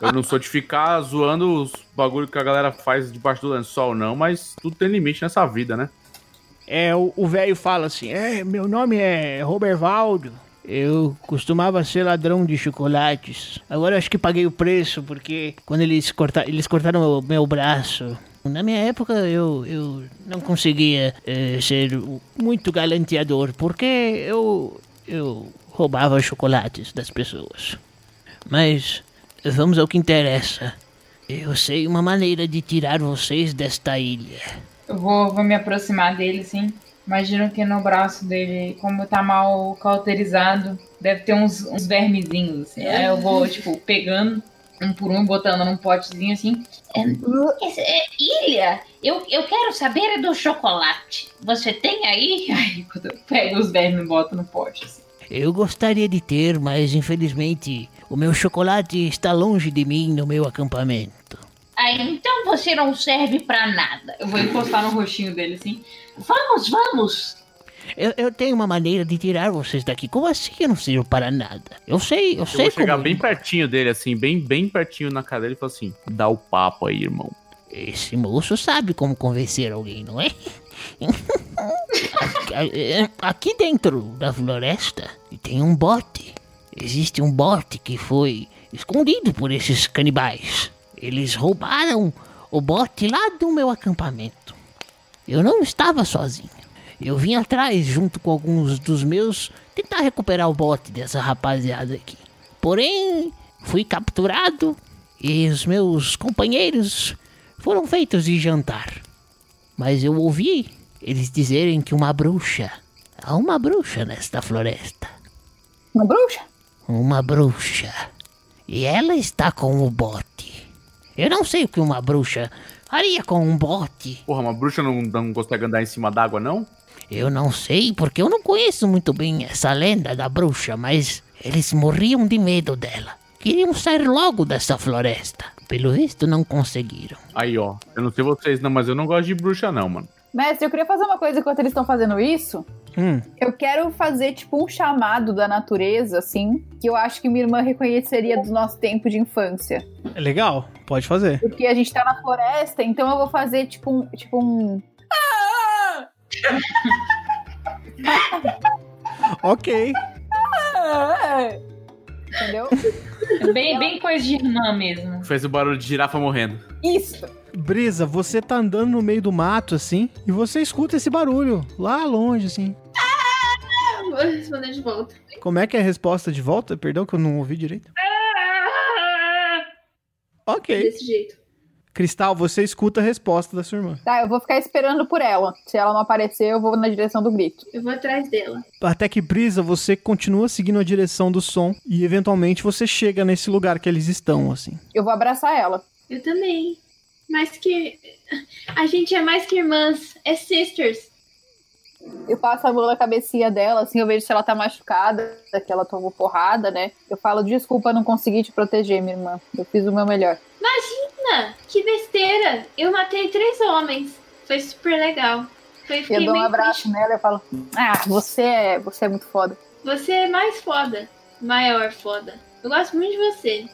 Eu não sou de ficar zoando os bagulho que a galera faz debaixo do lençol, não, mas tudo tem limite nessa vida, né? É, o velho fala assim: É, meu nome é Robervaldo. Eu costumava ser ladrão de chocolates. Agora acho que paguei o preço, porque quando eles, corta eles cortaram o meu braço. Na minha época eu, eu não conseguia eh, ser muito galanteador, porque eu, eu roubava chocolates das pessoas. Mas vamos ao que interessa. Eu sei uma maneira de tirar vocês desta ilha. Eu vou, vou me aproximar dele, assim. Imagino que no braço dele, como tá mal cauterizado, deve ter uns, uns vermezinhos, assim. Aí eu vou, tipo, pegando um por um, botando num potezinho, assim. Esse- é, ilha, eu, eu quero saber é do chocolate. Você tem aí? Aí quando eu pego os vermes e boto no pote, assim. Eu gostaria de ter, mas infelizmente o meu chocolate está longe de mim no meu acampamento. Aí, então você não serve pra nada. Eu vou encostar no rostinho dele, assim. Vamos, vamos. Eu, eu tenho uma maneira de tirar vocês daqui. Como assim eu não sirvo para nada? Eu sei, eu Eu sei vou chegar como... bem pertinho dele, assim, bem, bem pertinho na cadeira e falar assim: dá o papo aí, irmão. Esse moço sabe como convencer alguém, não é? Aqui- dentro da floresta tem um bote. Existe um bote que foi escondido por esses canibais. Eles roubaram o bote lá do meu acampamento. Eu não estava sozinho. Eu vim atrás, junto com alguns dos meus, tentar recuperar o bote dessa rapaziada aqui. Porém, fui capturado e os meus companheiros foram feitos de jantar. Mas eu ouvi eles dizerem que uma bruxa. Há uma bruxa nesta floresta. Uma bruxa? Uma bruxa. E ela está com o bote. Eu não sei o que uma bruxa faria com um bote. Porra, uma bruxa não, não consegue andar em cima d'água, não? Eu não sei, porque eu não conheço muito bem essa lenda da bruxa, mas eles morriam de medo dela. Queriam sair logo dessa floresta. Pelo visto, não conseguiram. Aí, ó. Eu não sei vocês, não, mas eu não gosto de bruxa, não, mano. Mestre, eu queria fazer uma coisa enquanto eles estão fazendo isso. Hum, Eu quero fazer, tipo, um chamado da natureza, assim, que eu acho que minha irmã reconheceria do nosso tempo de infância. é legal, pode fazer. Porque a gente tá na floresta, então eu vou fazer, tipo, um. Tipo um... Ok. Entendeu? É bem, bem coisa de irmã mesmo. Fez o barulho de girafa morrendo. Isso! Brisa, você tá andando no meio do mato, assim, e você escuta esse barulho lá longe, assim. Vou responder de volta. Como é que é a resposta de volta? Perdão que eu não ouvi direito. Ok. Desse jeito. Cristal, você escuta a resposta da sua irmã. Tá, eu vou ficar esperando por ela. Se ela não aparecer, eu vou na direção do grito. Eu vou atrás dela. Até que Brisa, você continua seguindo a direção do som e eventualmente você chega nesse lugar que eles estão, assim. Eu vou abraçar ela. Eu também. Mais que. A gente é mais que irmãs. É sisters. Eu passo a mão na cabecinha dela, assim, eu vejo se ela tá machucada, que ela tomou porrada, né? Eu falo, desculpa, não consegui te proteger, minha irmã. Eu fiz o meu melhor. Imagina! Ah, que besteira! Eu matei três homens. Foi super legal. Foi, Eu dou um abraço triste. nela e falo: Ah, você é, você é muito foda. Você é mais foda. Maior foda. Eu gosto muito de você.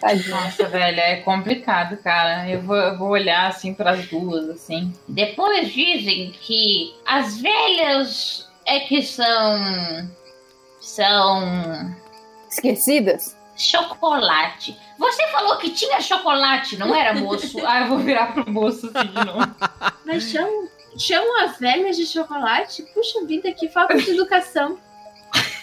Tadinha. Nossa, velho, é complicado, cara. Eu vou, eu vou olhar assim pras duas, assim. Depois dizem que as velhas é que são. são. Esquecidas? Chocolate. Você falou que tinha chocolate, não era, moço? Ah, eu vou virar pro moço assim de novo. Mas chamam as velhas de chocolate? Puxa vida, que falta de educação.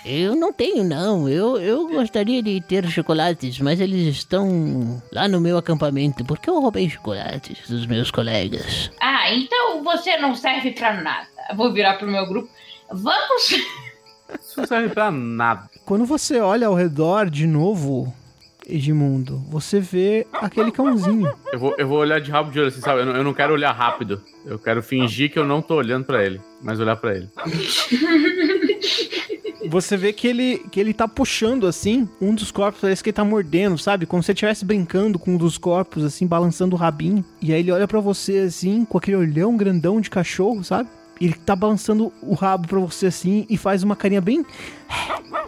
Eu não tenho, não. Eu, eu gostaria de ter chocolates, mas eles estão lá no meu acampamento, porque eu roubei chocolates dos meus colegas. Ah, então você não serve pra nada. Vou virar pro meu grupo. Vamos. Isso não serve pra nada. Quando você olha ao redor de novo, Edmundo, você vê aquele cãozinho. Eu vou, eu vou olhar de rabo de olho, assim, sabe? Eu não, eu não quero olhar rápido. Eu quero fingir que eu não tô olhando pra ele, mas olhar pra ele. Você vê que ele, que ele tá puxando, assim, um dos corpos, parece que ele tá mordendo, sabe? Como se ele estivesse brincando com um dos corpos, assim, balançando o rabinho. E aí ele olha pra você, assim, com aquele olhão grandão de cachorro, sabe? Ele tá balançando o rabo pra você, assim, e faz uma carinha bem...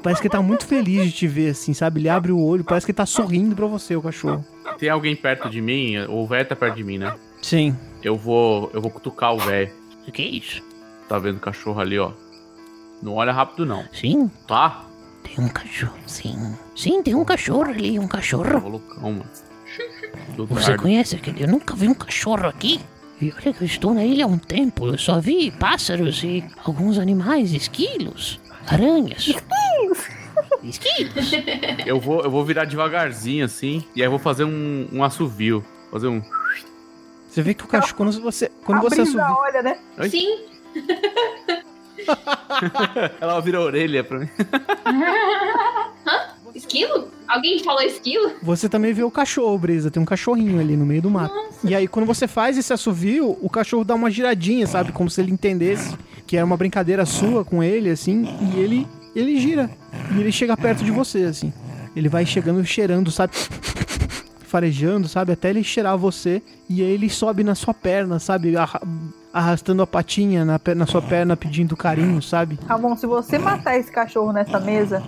Parece que ele tá muito feliz de te ver, assim, sabe? Ele abre o olho, parece que ele tá sorrindo pra você, o cachorro. Tem alguém perto de mim, o velho tá perto de mim, né? Sim. Eu vou. Eu vou cutucar o velho. O que é isso? Tá vendo o cachorro ali, ó? Não olha rápido, não, Sim, tá? tem um cachorro. Sim. Sim, tem um cachorro ali, um cachorro. Ô, loucão, mano. Você conhece aquele? Eu nunca vi um cachorro aqui. E olha que eu estou na ilha há um tempo. Eu só vi pássaros e alguns animais, esquilos, aranhas. Esquilos? Eu vou, eu vou virar devagarzinho, assim, e aí eu vou fazer um, um assovio. Fazer um. Você vê que o cachorro, quando você, quando a você brisa assovia... olha, né? Oi? Sim, Ela vira a orelha pra mim. esquilo? Alguém falou esquilo? Você também vê o cachorro, Brisa. Tem um cachorrinho ali no meio do mato. E aí, quando você faz esse assovio, o cachorro dá uma giradinha, sabe? Como se ele entendesse que era uma brincadeira sua com ele, assim. E ele, ele gira. E ele chega perto de você, assim. Ele vai chegando, cheirando, sabe? Farejando, sabe? Até ele cheirar você. E aí ele sobe na sua perna, sabe? Arra- Arrastando a patinha na, na sua perna, pedindo carinho, sabe? Ramon, se você matar esse cachorro nessa mesa,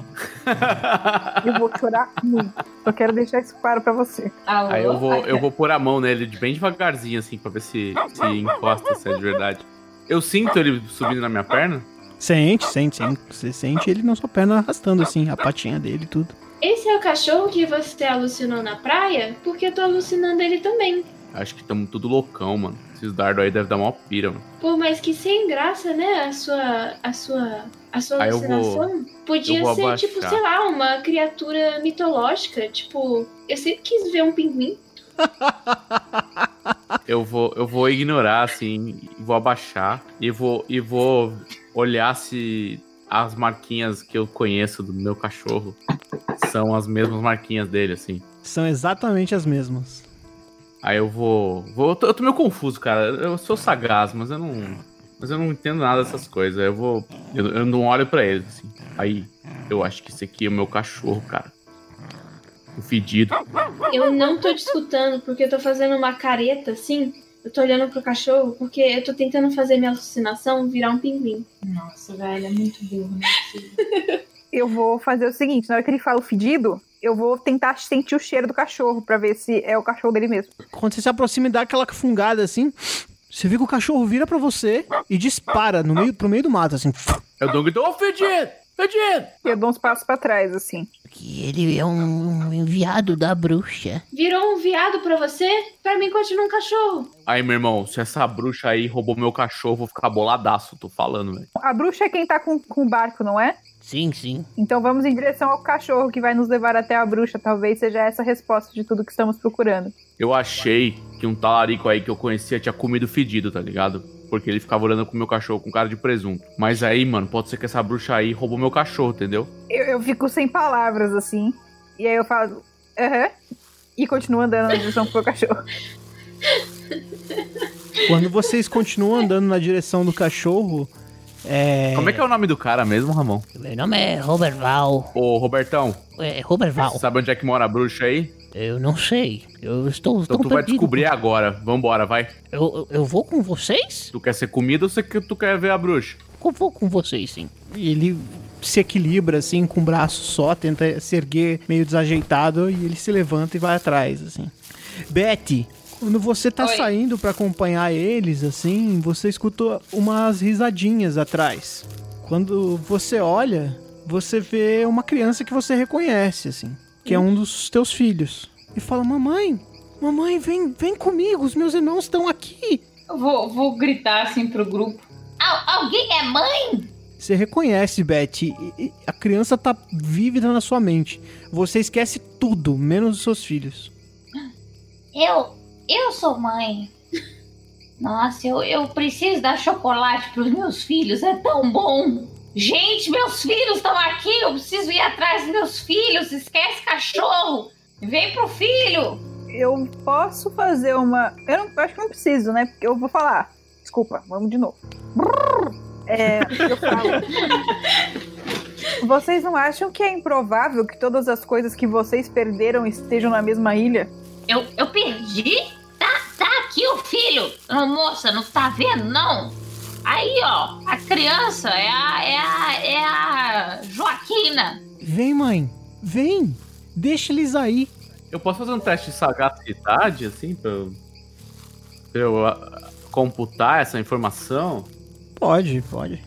eu vou chorar muito. Eu quero deixar isso claro pra você. Alô? Aí eu vou, eu vou pôr a mão nele de bem devagarzinho, assim, pra ver se, se encosta, se é de verdade. Eu sinto ele subindo na minha perna? Sente, sente, sente. Você sente ele na sua perna arrastando, assim, a patinha dele e tudo. Esse é o cachorro que você alucinou na praia? Porque eu tô alucinando ele também. Acho que tamo tudo loucão, mano. Esses dardos aí devem dar mó pira, mano. Pô, mas que sem graça, né? A sua. A sua. A sua Aí eu vou- alucinação. Podia eu vou ser, abaixar. tipo, sei lá, uma criatura mitológica. Tipo, eu sempre quis ver um pinguim. Eu vou, eu vou ignorar, assim, vou abaixar e vou, e vou olhar se as marquinhas que eu conheço do meu cachorro são as mesmas marquinhas dele, assim. São exatamente as mesmas. Aí eu vou. vou eu, tô, eu tô meio confuso, cara. Eu sou sagaz, mas eu não. Mas eu não entendo nada dessas coisas. Eu vou. Eu, eu não olho pra eles, assim. Aí, eu acho que esse aqui é o meu cachorro, cara. O fedido. Eu não tô te escutando porque eu tô fazendo uma careta assim. Eu tô olhando pro cachorro porque eu tô tentando fazer minha alucinação virar um pinguim. Nossa, velho, é muito burro, é possível. Eu vou fazer o seguinte: na hora que ele fala o fedido, eu vou tentar sentir o cheiro do cachorro pra ver se é o cachorro dele mesmo. Quando você se aproxima e dá aquela fungada assim, você vê que o cachorro vira pra você e dispara no meio, pro meio do mato, assim. Eu dou um grito, ô fedido! Fedido! Eu dou uns passos pra trás, assim. Que ele é um, um enviado da bruxa. Virou um viado pra você? Pra mim continua um cachorro. Aí, meu irmão, se essa bruxa aí roubou meu cachorro, eu vou ficar boladaço, tô falando, velho. A bruxa é quem tá com, com o barco, não é? Sim, sim. Então vamos em direção ao cachorro que vai nos levar até a bruxa. Talvez seja essa a resposta de tudo que estamos procurando. Eu achei que um talarico aí que eu conhecia tinha comido fedido, tá ligado? Porque ele ficava olhando pro meu cachorro com cara de presunto. Mas aí, mano, pode ser que essa bruxa aí roubou meu cachorro, entendeu? Eu, eu fico sem palavras, assim. E aí eu falo, aham. E continuo andando na direção pro meu cachorro. Quando vocês continuam andando na direção do cachorro, É. Como é que é o nome do cara mesmo, Ramon? Meu nome é Robert Val. Ô, Robertão, É, Robert Val. sabe onde é que mora a bruxa aí? Eu não sei. Eu estou Então tão tu vai perdido. descobrir agora. Vambora, vai. Eu, eu, eu vou com vocês? Tu quer ser comida ou você quer- tu quer ver a bruxa? Eu vou com vocês, sim. E ele se equilibra assim com o braço só, tenta se erguer meio desajeitado e ele se levanta e vai atrás, assim. Betty, quando você tá Oi. saindo pra acompanhar eles, assim, você escuta umas risadinhas atrás. Quando você olha, você vê uma criança que você reconhece, assim, que é um dos teus filhos. E fala: Mamãe, mamãe, vem, vem comigo, os meus irmãos estão aqui. Eu vou, vou gritar assim pro grupo. Al- alguém é mãe? Você reconhece, Betty, e a criança tá vívida na sua mente. Você esquece tudo, menos os seus filhos. Eu. Eu sou mãe. Nossa, eu, eu preciso dar chocolate pros meus filhos, é tão bom. Gente, meus filhos estão aqui, eu preciso ir atrás dos meus filhos. Esquece cachorro. Vem pro filho. Eu posso fazer uma. Eu, não, eu acho que não preciso, né? Porque eu vou falar. Desculpa, vamos de novo. É, eu falo. Vocês não acham que é improvável que todas as coisas que vocês perderam estejam na mesma ilha? Eu, eu perdi? Tá, tá aqui o filho. Não, moça, não tá vendo, não? Aí, ó, a criança é a, é a, é a Joaquina. Vem, mãe, vem. Deixa eles aí. Eu posso fazer um teste de sagacidade, assim, pra eu, pra eu ah, computar essa informação? Pode, pode.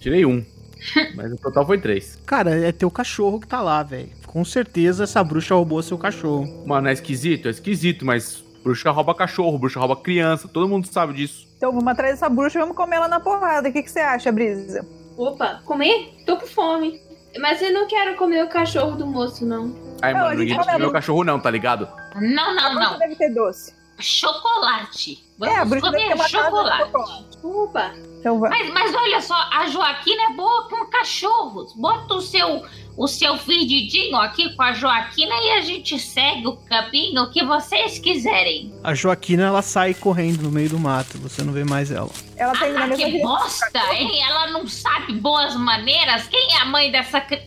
Tirei um. Mas o total foi três. Cara, é teu cachorro que tá lá, velho. Com certeza essa bruxa roubou seu cachorro. Mano, é esquisito? É esquisito, mas bruxa rouba cachorro, bruxa rouba criança, todo mundo sabe disso. Então vamos atrás dessa bruxa e vamos comer ela na porrada. O que, que você acha, Brisa? Opa, comer? Tô com fome. Mas eu não quero comer o cachorro do moço, não. Aí, Não, a mano, gente ninguém come come meu a- cachorro não, tá ligado? Não, não, não. deve ter doce. Chocolate. é, a Vamos bruxa deve ter comer uma casa de chocolate. chocolate. Opa, Então vai. Mas, mas olha só, a Joaquina é boa com cachorros. Bota o seu, o seu fedidinho aqui com a Joaquina e a gente segue o caminho que vocês quiserem. A Joaquina, ela sai correndo no meio do mato. Você não vê mais ela. Ela tá indo na Ah, mesma que bosta, hein? Ela não sabe boas maneiras. Quem é a mãe dessa criança?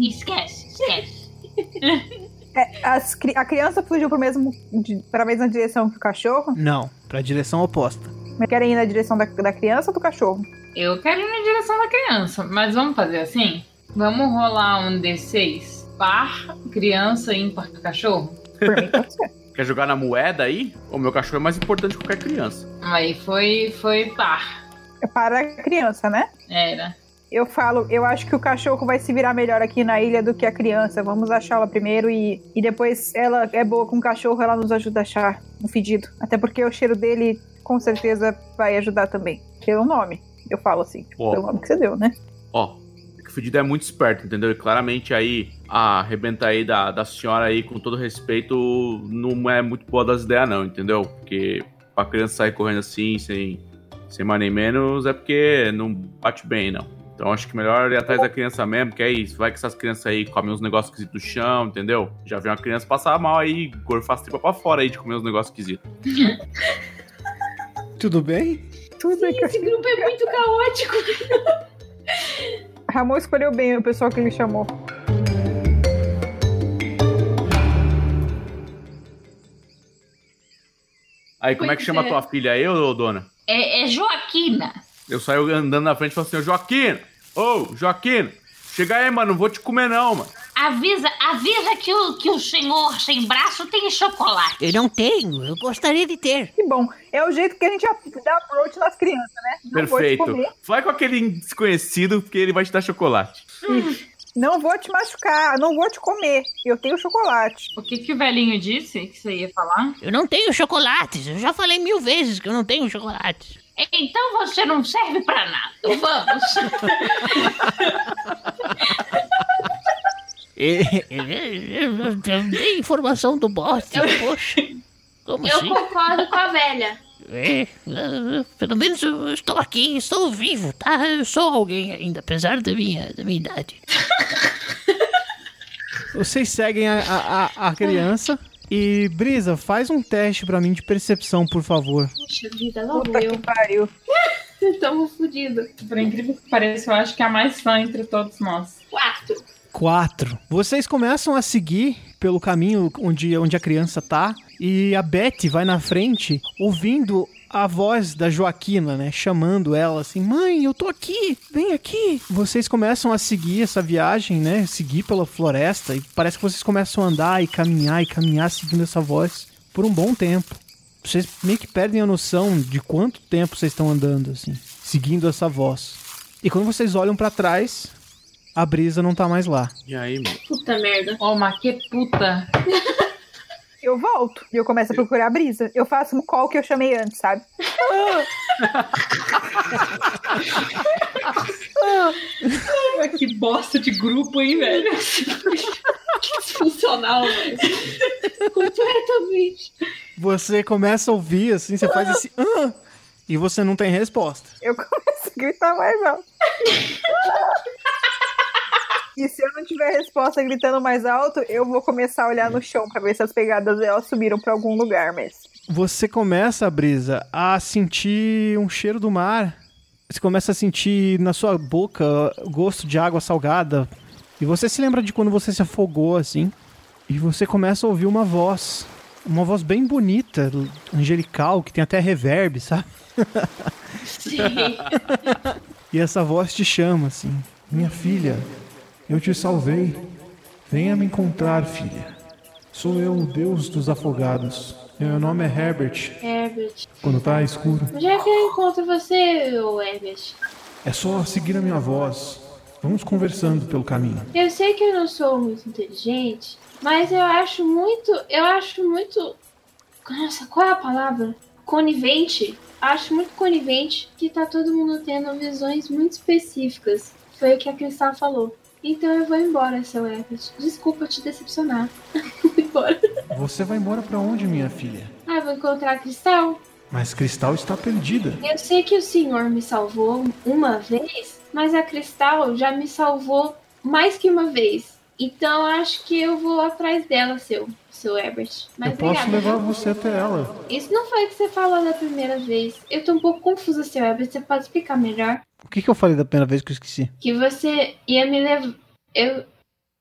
Esquece, esquece. É, as a criança fugiu pro mesmo, pra mesma direção que o cachorro. Não, pra direção oposta. Mas querem ir na direção da, da criança ou do cachorro? Eu quero ir na direção da criança, mas vamos fazer assim? Vamos rolar um D6 par, criança ímpar cachorro? Por mim, pode ser. Quer jogar na moeda aí? O meu cachorro é mais importante que qualquer criança. Aí foi, foi par. É para a criança, né? Era. Eu falo, eu acho que o cachorro vai se virar melhor aqui na ilha do que a criança. Vamos achá-la primeiro e, e depois ela é boa com o cachorro, ela nos ajuda a achar um fedido. Até porque o cheiro dele com certeza vai ajudar também. Pelo nome, eu falo assim, tipo, Ó. pelo nome que você deu, né? Ó, é que o Fedido é muito esperto, entendeu? E claramente aí, a arrebenta aí da, da senhora aí, com todo respeito, não é muito boa das ideias não, entendeu? Porque pra criança sair correndo assim, sem, sem mais nem menos, é porque não bate bem, não. Então acho que melhor ir atrás da criança mesmo, que é isso. Vai que essas crianças aí comem uns negócios esquisitos do chão, entendeu? Já vi uma criança passar mal aí, gorfar as tripas pra fora aí de comer uns negócios esquisitos. Tudo bem? Tudo é que esse grupo é muito caótico. Ramon escolheu bem o pessoal que ele chamou. Aí, como é que Pois chama é. tua filha aí, ô dona? É, é Joaquina. Eu saio andando na frente e falo assim, ô Joaquina! Ô, Joaquina! Chega aí, mano, não vou te comer não, mano. Avisa, avisa que o, que o senhor sem braço tem chocolate. Eu não tenho, eu gostaria de ter. Que bom. É o jeito que a gente dá approach nas crianças, né? Não vou te Perfeito. comer, Vai com aquele desconhecido, porque ele vai te dar chocolate. não vou te machucar, não vou te comer. Eu tenho chocolate. O que, que o velhinho disse que você ia falar? Eu não tenho chocolates. Eu já falei mil vezes que eu não tenho chocolates. Então você não serve pra nada. Vamos. Dei informação do bote. Poxa. Como Eu assim? concordo com a velha. É, é, pelo menos eu estou aqui, estou vivo, tá? Eu sou alguém ainda, apesar da minha, da minha idade. Vocês seguem a, a, a- a criança. E, Brisa, faz um teste pra mim de percepção, por favor. Puxa vida, logo Puta eu. que pariu. Tamo fudido. Por incrível que pareça, eu acho que é a mais fã entre todos nós. Quatro. Quatro. Vocês começam a seguir pelo caminho onde, onde a criança tá e a Beth vai na frente ouvindo a voz da Joaquina, né? Chamando ela assim: Mãe, eu tô aqui, vem aqui. Vocês começam a seguir essa viagem, né? Seguir pela floresta e parece que vocês começam a andar e caminhar e caminhar seguindo essa voz por um bom tempo. Vocês meio que perdem a noção de quanto tempo vocês estão andando, assim, seguindo essa voz. E quando vocês olham pra trás, a brisa não tá mais lá. E aí, mano? Puta merda. Ó, mas que puta. Eu volto e eu começo a procurar a brisa. Eu faço um call que eu chamei antes, sabe? que bosta de grupo, hein, velho? Disfuncional, velho. Completamente. Você começa a ouvir, assim, você faz esse. "Ah", e você não tem resposta. Eu começo a gritar mais alto. E se eu não tiver resposta gritando mais alto, eu vou começar a olhar no chão pra ver se as pegadas dela subiram pra algum lugar, mestre. Você começa, Brisa, a sentir um cheiro do mar. Você começa a sentir na sua boca o gosto de água salgada. E você se lembra de quando você se afogou, assim. E você começa a ouvir uma voz. Uma voz bem bonita, angelical, que tem até reverb, sabe? Sim. E essa voz te chama, assim. Minha filha, eu te salvei. Venha me encontrar, filha. Sou eu, o deus dos afogados. Meu nome é Herbert. Herbert. Quando tá escuro, Onde é que eu encontro você, Herbert? é só seguir a minha voz. Vamos conversando pelo caminho. Eu sei que eu não sou muito inteligente, mas eu acho muito. Eu acho muito. Nossa, qual é a palavra? Conivente. Acho muito conivente que tá todo mundo tendo visões muito específicas. Foi o que a Cristal falou. Então eu vou embora, seu Herbert. Desculpa te decepcionar. vou embora. Você vai embora pra onde, minha filha? Ah, vou encontrar a Cristal. Mas Cristal está perdida. Eu sei que o senhor me salvou uma vez, mas a Cristal já me salvou mais que uma vez. Então acho que eu vou atrás dela, seu, seu Herbert. Mas Eu posso obrigada, levar você até ela. Isso não foi o que você falou da primeira vez. Eu tô um pouco confusa, seu Herbert. Você pode explicar melhor? O que, que eu falei da primeira vez que eu esqueci? Que você ia me levar. Eu.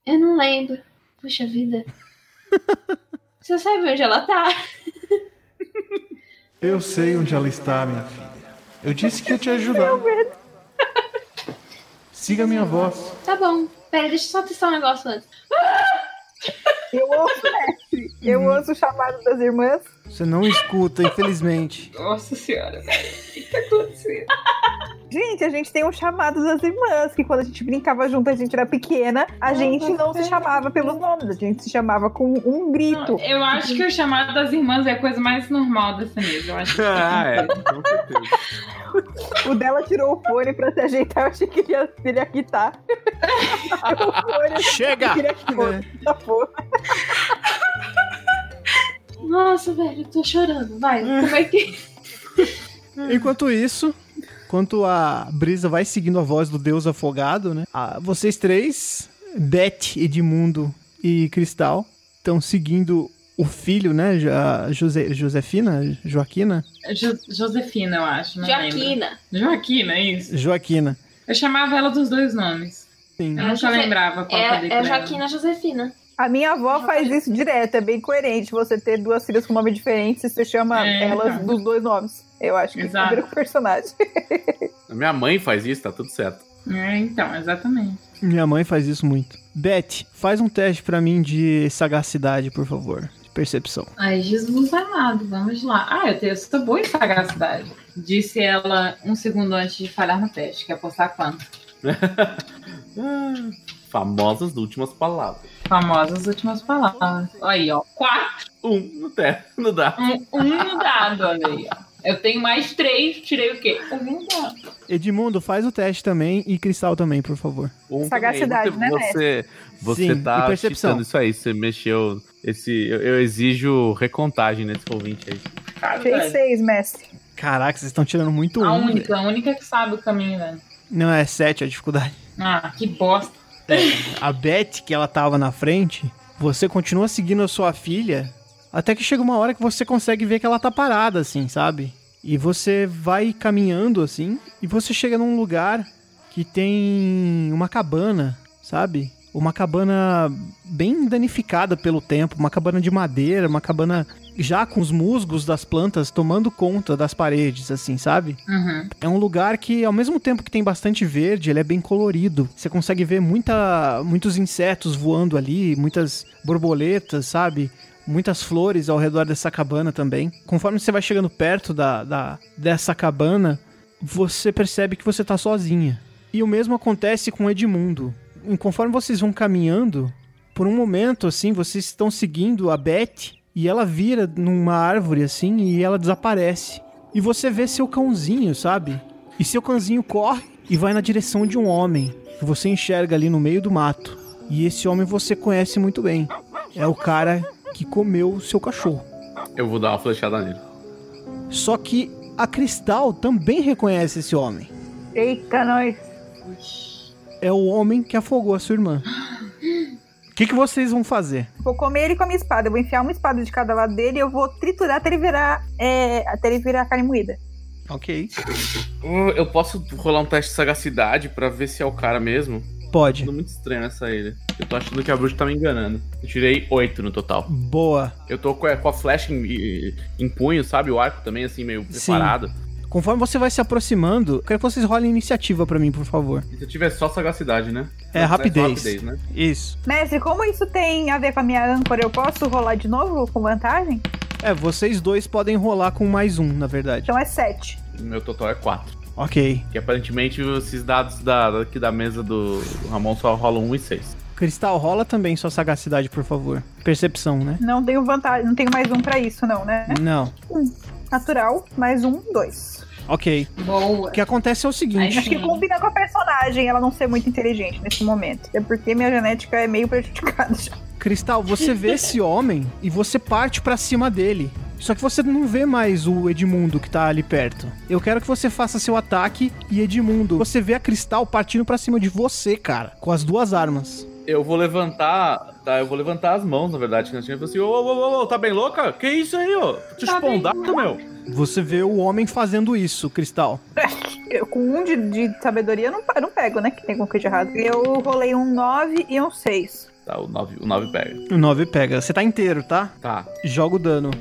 Eu não lembro. Puxa vida. você sabe onde ela tá? Eu sei onde ela está, minha filha. Eu disse que ia te ajudar. Siga a minha voz. Tá bom. Pera, deixa eu só testar um negócio antes. Eu ouço, mestre. Eu ouço o chamado das irmãs. Você não escuta, infelizmente. Nossa senhora, velho. O que tá acontecendo? Gente, a gente tem um chamado das irmãs, que quando a gente brincava junto, a gente era pequena, a gente não se chamava pelos nomes, a gente se chamava com um grito. Eu acho que o chamado das irmãs é a coisa mais normal dessa mesa. Eu acho que Ah, é, com certeza. O dela tirou o fone pra se ajeitar, eu achei que ele ia, ele ia quitar. o fone, Chega! queria que fosse, tá bom. Nossa, velho, eu tô chorando. Vai, como é que. Enquanto isso, enquanto a brisa vai seguindo a voz do deus afogado, né? a- vocês três, Beth, Edmundo e Cristal, estão seguindo o filho, né? Ja- Jose, Josefina? Joaquina? Jo- Josefina, eu acho. Não lembro. Joaquina. Joaquina, é isso. Joaquina. Eu chamava ela dos dois nomes. Sim. Eu É, nunca lembrava qual É, é. Joaquina Josefina. A minha avó faz isso direto, é bem coerente você ter duas filhas com nome diferente se você chama É, elas então. dos dois nomes. Eu acho que Exato. com o personagem. A minha mãe faz isso, tá tudo certo. É, então, exatamente. Minha mãe faz isso muito. Beth, faz um teste pra mim de sagacidade, por favor. De percepção. Ai, Jesus amado, vamos lá. Ah, eu, tenho, eu sou boa em sagacidade. Disse ela um segundo antes de falhar no teste. Quer apostar quanto? Famosas últimas palavras. Famosas últimas palavras. Aí, ó. Quatro. Um no té, no dá. Um, um no dado, olha aí, ó. Eu tenho mais três, tirei o quê? Um no dado. Edmundo, faz o teste também e Cristal também, por favor. Um Sagacidade, também. né, Você, você Sim, tá percepção. isso aí, você mexeu. Esse, eu, eu exijo recontagem nesse ouvinte aí. Cara, Fez velho. seis, mestre. Caraca, vocês estão tirando muito A um. única, a única que sabe o caminho, velho. Não, é 7 a dificuldade. Ah, que bosta. A Beth, que ela tava na frente, você continua seguindo a sua filha, até que chega uma hora que você consegue ver que ela tá parada, assim, sabe? E você vai caminhando assim, e você chega num lugar que tem uma cabana, sabe? Uma cabana bem danificada pelo tempo, uma cabana de madeira, uma cabana já com os musgos das plantas tomando conta das paredes, assim, sabe? Uhum. É um lugar que, ao mesmo tempo que tem bastante verde, ele é bem colorido. Você consegue ver muita, muitos insetos voando ali, muitas borboletas, sabe? Muitas flores ao redor dessa cabana também. Conforme você vai chegando perto da, da- dessa cabana, você percebe que você tá sozinha. E o mesmo acontece com Edmundo. E conforme vocês vão caminhando, por um momento, assim, vocês estão seguindo a Beth e ela vira numa árvore, assim, e ela desaparece. E você vê seu cãozinho, sabe? E seu cãozinho corre e vai na direção de um homem que você enxerga ali no meio do mato. E esse homem você conhece muito bem. É o cara que comeu o seu cachorro. Eu vou dar uma flechada nele. Só que a Cristal também reconhece esse homem. Eita, nós. É o homem que afogou a sua irmã. O que, que vocês vão fazer? Vou comer ele com a minha espada. Eu vou enfiar uma espada de cada lado dele e eu vou triturar até ele virar. é, até ele virar carne moída. Ok. Eu posso rolar um teste de sagacidade pra ver se é o cara mesmo? Pode. Tudo muito estranho nessa ilha. Eu tô achando que a bruxa tá me enganando. Eu tirei 8 no total. Boa. Eu tô com a, com a flecha em, em punho, sabe? O arco também, assim, meio Sim. preparado. Conforme você vai se aproximando, eu quero que vocês rolem iniciativa pra mim, por favor. Se eu tiver só sagacidade, né? É, rapidez. rapidez, né? Isso. Mestre, como isso tem a ver com a minha âncora, eu posso rolar de novo com vantagem? É, vocês dois podem rolar com mais um, na verdade. Então é 7. O meu total é 4. Ok. Que aparentemente esses dados da, daqui da mesa do Ramon só rolam 1 e 6. Cristal, rola também sua sagacidade, por favor. Percepção, né? Não tenho vantagem, não tenho mais um pra isso, não, né? Não. Natural, mais um, dois. Ok. Boa. O que acontece é o seguinte. Acho que combina com a personagem ela não ser muito inteligente nesse momento. É porque minha genética é meio prejudicada já. Cristal, você vê esse homem e você parte pra cima dele. Só que você não vê mais o Edmundo que tá ali perto. Eu quero que você faça seu ataque e Edmundo, você vê a Cristal partindo pra cima de você, cara, com as duas armas. Eu vou levantar. Tá, eu vou levantar as mãos, na verdade. né? Tipo assim, ô, ô, ô, ô, tá bem louca? Que isso aí, ô? Te Tá bem espondado, meu. Você vê o homem fazendo isso, Cristal. Eu, com um de, de sabedoria eu não, eu não pego, né? Que tem alguma coisa de errado. Eu rolei um 9 e um 6. Tá, o 9, o 9 pega. O 9 pega. Você tá inteiro, tá? Tá. Joga o dano.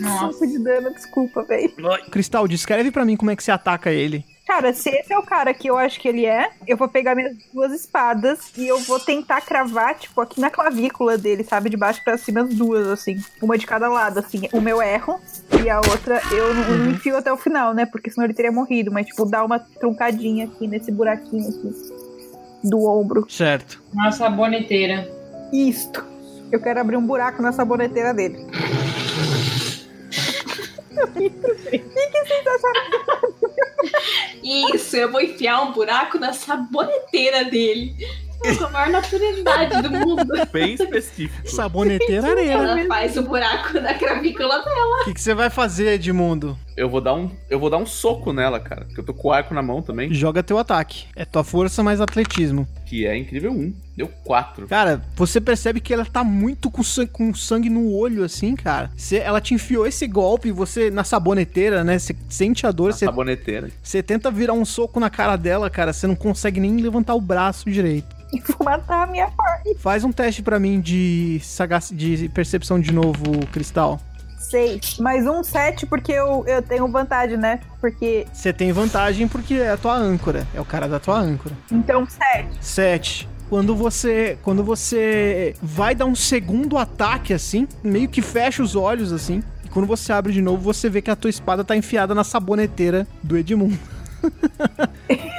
Nossa. 5 de dano, desculpa, véi. Cristal, descreve pra mim como é que você ataca ele. Cara, se esse é o cara que eu acho que ele é, eu vou pegar minhas duas espadas e eu vou tentar cravar, tipo, aqui na clavícula dele, sabe? De baixo pra cima, as duas, assim. Uma de cada lado, assim. Uma eu erro e a outra eu não, não enfio até o final, né? Porque senão ele teria morrido. Mas, tipo, dá uma truncadinha aqui nesse buraquinho aqui do ombro. Certo. Uma saboneteira. Isto. Eu quero abrir um buraco na saboneteira dele. Isso, eu vou enfiar um buraco na saboneteira dele. Com a maior naturalidade do mundo. Bem específico. Saboneteira areia. Ela faz o buraco na clavícula dela. O que, que você vai fazer, Edmundo? Eu vou dar um. Eu vou dar um soco nela, cara. Porque eu tô com o arco na mão também. Joga teu ataque. É tua força mais atletismo. Que é incrível 1. Deu 4. Cara, você percebe que ela tá muito com sangue, com sangue no olho, assim, cara. Você- ela te enfiou esse golpe, você na saboneteira, né? Você sente a dor, você Saboneteira. você tenta virar um soco na cara dela, cara. Você não consegue nem levantar o braço direito. E vou matar a minha parte. Faz um teste pra mim de, sagac... de percepção de novo, Cristal. 6. Mais um 7, porque eu, eu tenho vantagem, né? Porque. Você tem vantagem porque é a tua âncora. É o cara da tua âncora. Então, 7. 7. Quando você, quando você vai dar um segundo ataque assim, meio que fecha os olhos assim, e quando você abre de novo, você vê que a tua espada tá enfiada na saboneteira do Edmundo.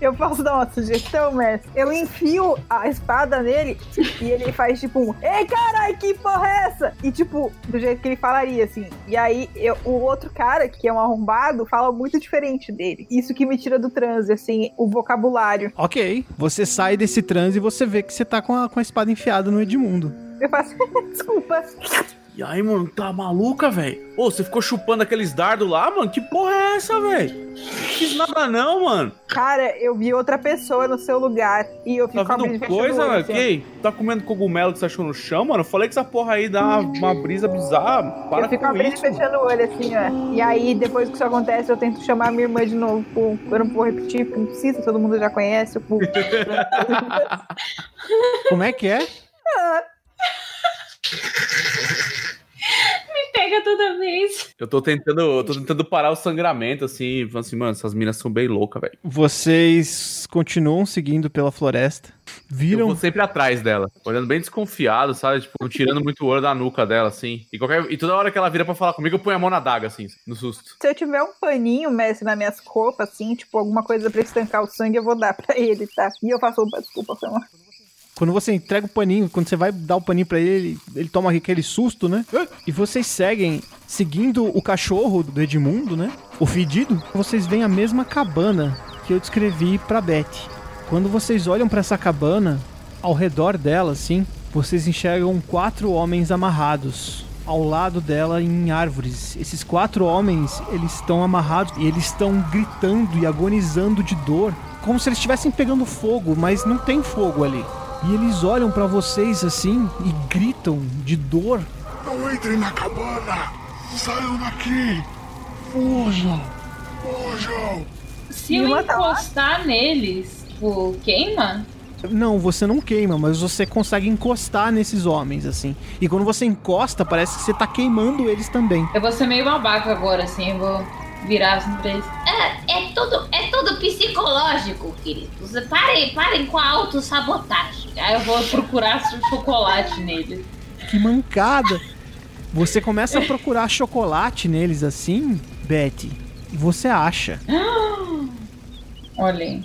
Eu posso dar uma sugestão, mestre? Eu enfio a espada nele e ele faz tipo um Ei, caralho, que porra é essa? E tipo, do jeito que ele falaria, assim. E aí, eu- o outro cara, que é um arrombado, fala muito diferente dele. Isso que me tira do transe, assim, o vocabulário. Ok. Você sai desse transe e você vê que você tá com a, com a espada enfiada no Edmundo. Eu faço, desculpa. E aí, mano, tá maluca, velho? Ô, você ficou chupando aqueles dardos lá, mano? Que porra é essa, velho? Não fiz nada não, mano. Cara, eu vi outra pessoa no seu lugar e eu fico Tá com a vendo coisa, fechando o olho, velho? assim? Tá comendo cogumelo que você achou no chão, mano? Eu falei que essa porra aí dá uma, uma brisa bizarra. Para eu fico com abrindo e isso. fechando o olho assim, ó. E aí, depois que isso acontece, eu tento chamar minha irmã de novo. Pô, eu não vou repetir, porque não precisa, todo mundo já conhece. Pô. Como é que é? Toda vez. Eu tô tentando, eu tô tentando parar o sangramento, assim, falando assim, mano, essas minas são bem loucas, velho. Vocês continuam seguindo pela floresta. Eu Viram vou sempre atrás dela, olhando bem desconfiado, sabe? Tipo, tirando muito ouro da nuca dela, assim. E, qualquer... e toda hora que ela vira pra falar comigo, eu ponho a mão na daga, assim, no susto. Se eu tiver um paninho, mestre, nas minhas roupas, assim, tipo, alguma coisa pra estancar o sangue, eu vou dar pra ele, tá? E eu faço, opa, desculpa, foi uma... Quando você entrega o paninho, quando você vai dar o paninho pra ele, ele, toma aquele susto, né? E vocês seguem, seguindo o cachorro do Edmundo, né? O fedido, vocês veem a mesma cabana que eu descrevi pra Beth. Quando vocês olham pra essa cabana, ao redor dela, assim, vocês enxergam quatro homens amarrados ao lado dela em árvores. Esses quatro homens, eles estão amarrados e eles estão gritando e agonizando de dor, como se eles estivessem pegando fogo, mas não tem fogo ali. E eles olham pra vocês assim e gritam de dor. Não entrem na cabana! Saiam daqui! Fujam! Fujam! Se eu lá. encostar neles, tipo, queima? Não, você não queima, mas você consegue encostar nesses homens assim. E quando você encosta, parece que você tá queimando eles também. Eu vou ser meio babaca agora, assim, eu vou virar assim pra eles. É, é tudo, é tudo psicológico, queridos. Parem, parem com a autossabotagem. Aí eu vou procurar chocolate neles. Que mancada! Você começa a procurar chocolate neles assim, Betty, e você acha. Olha aí.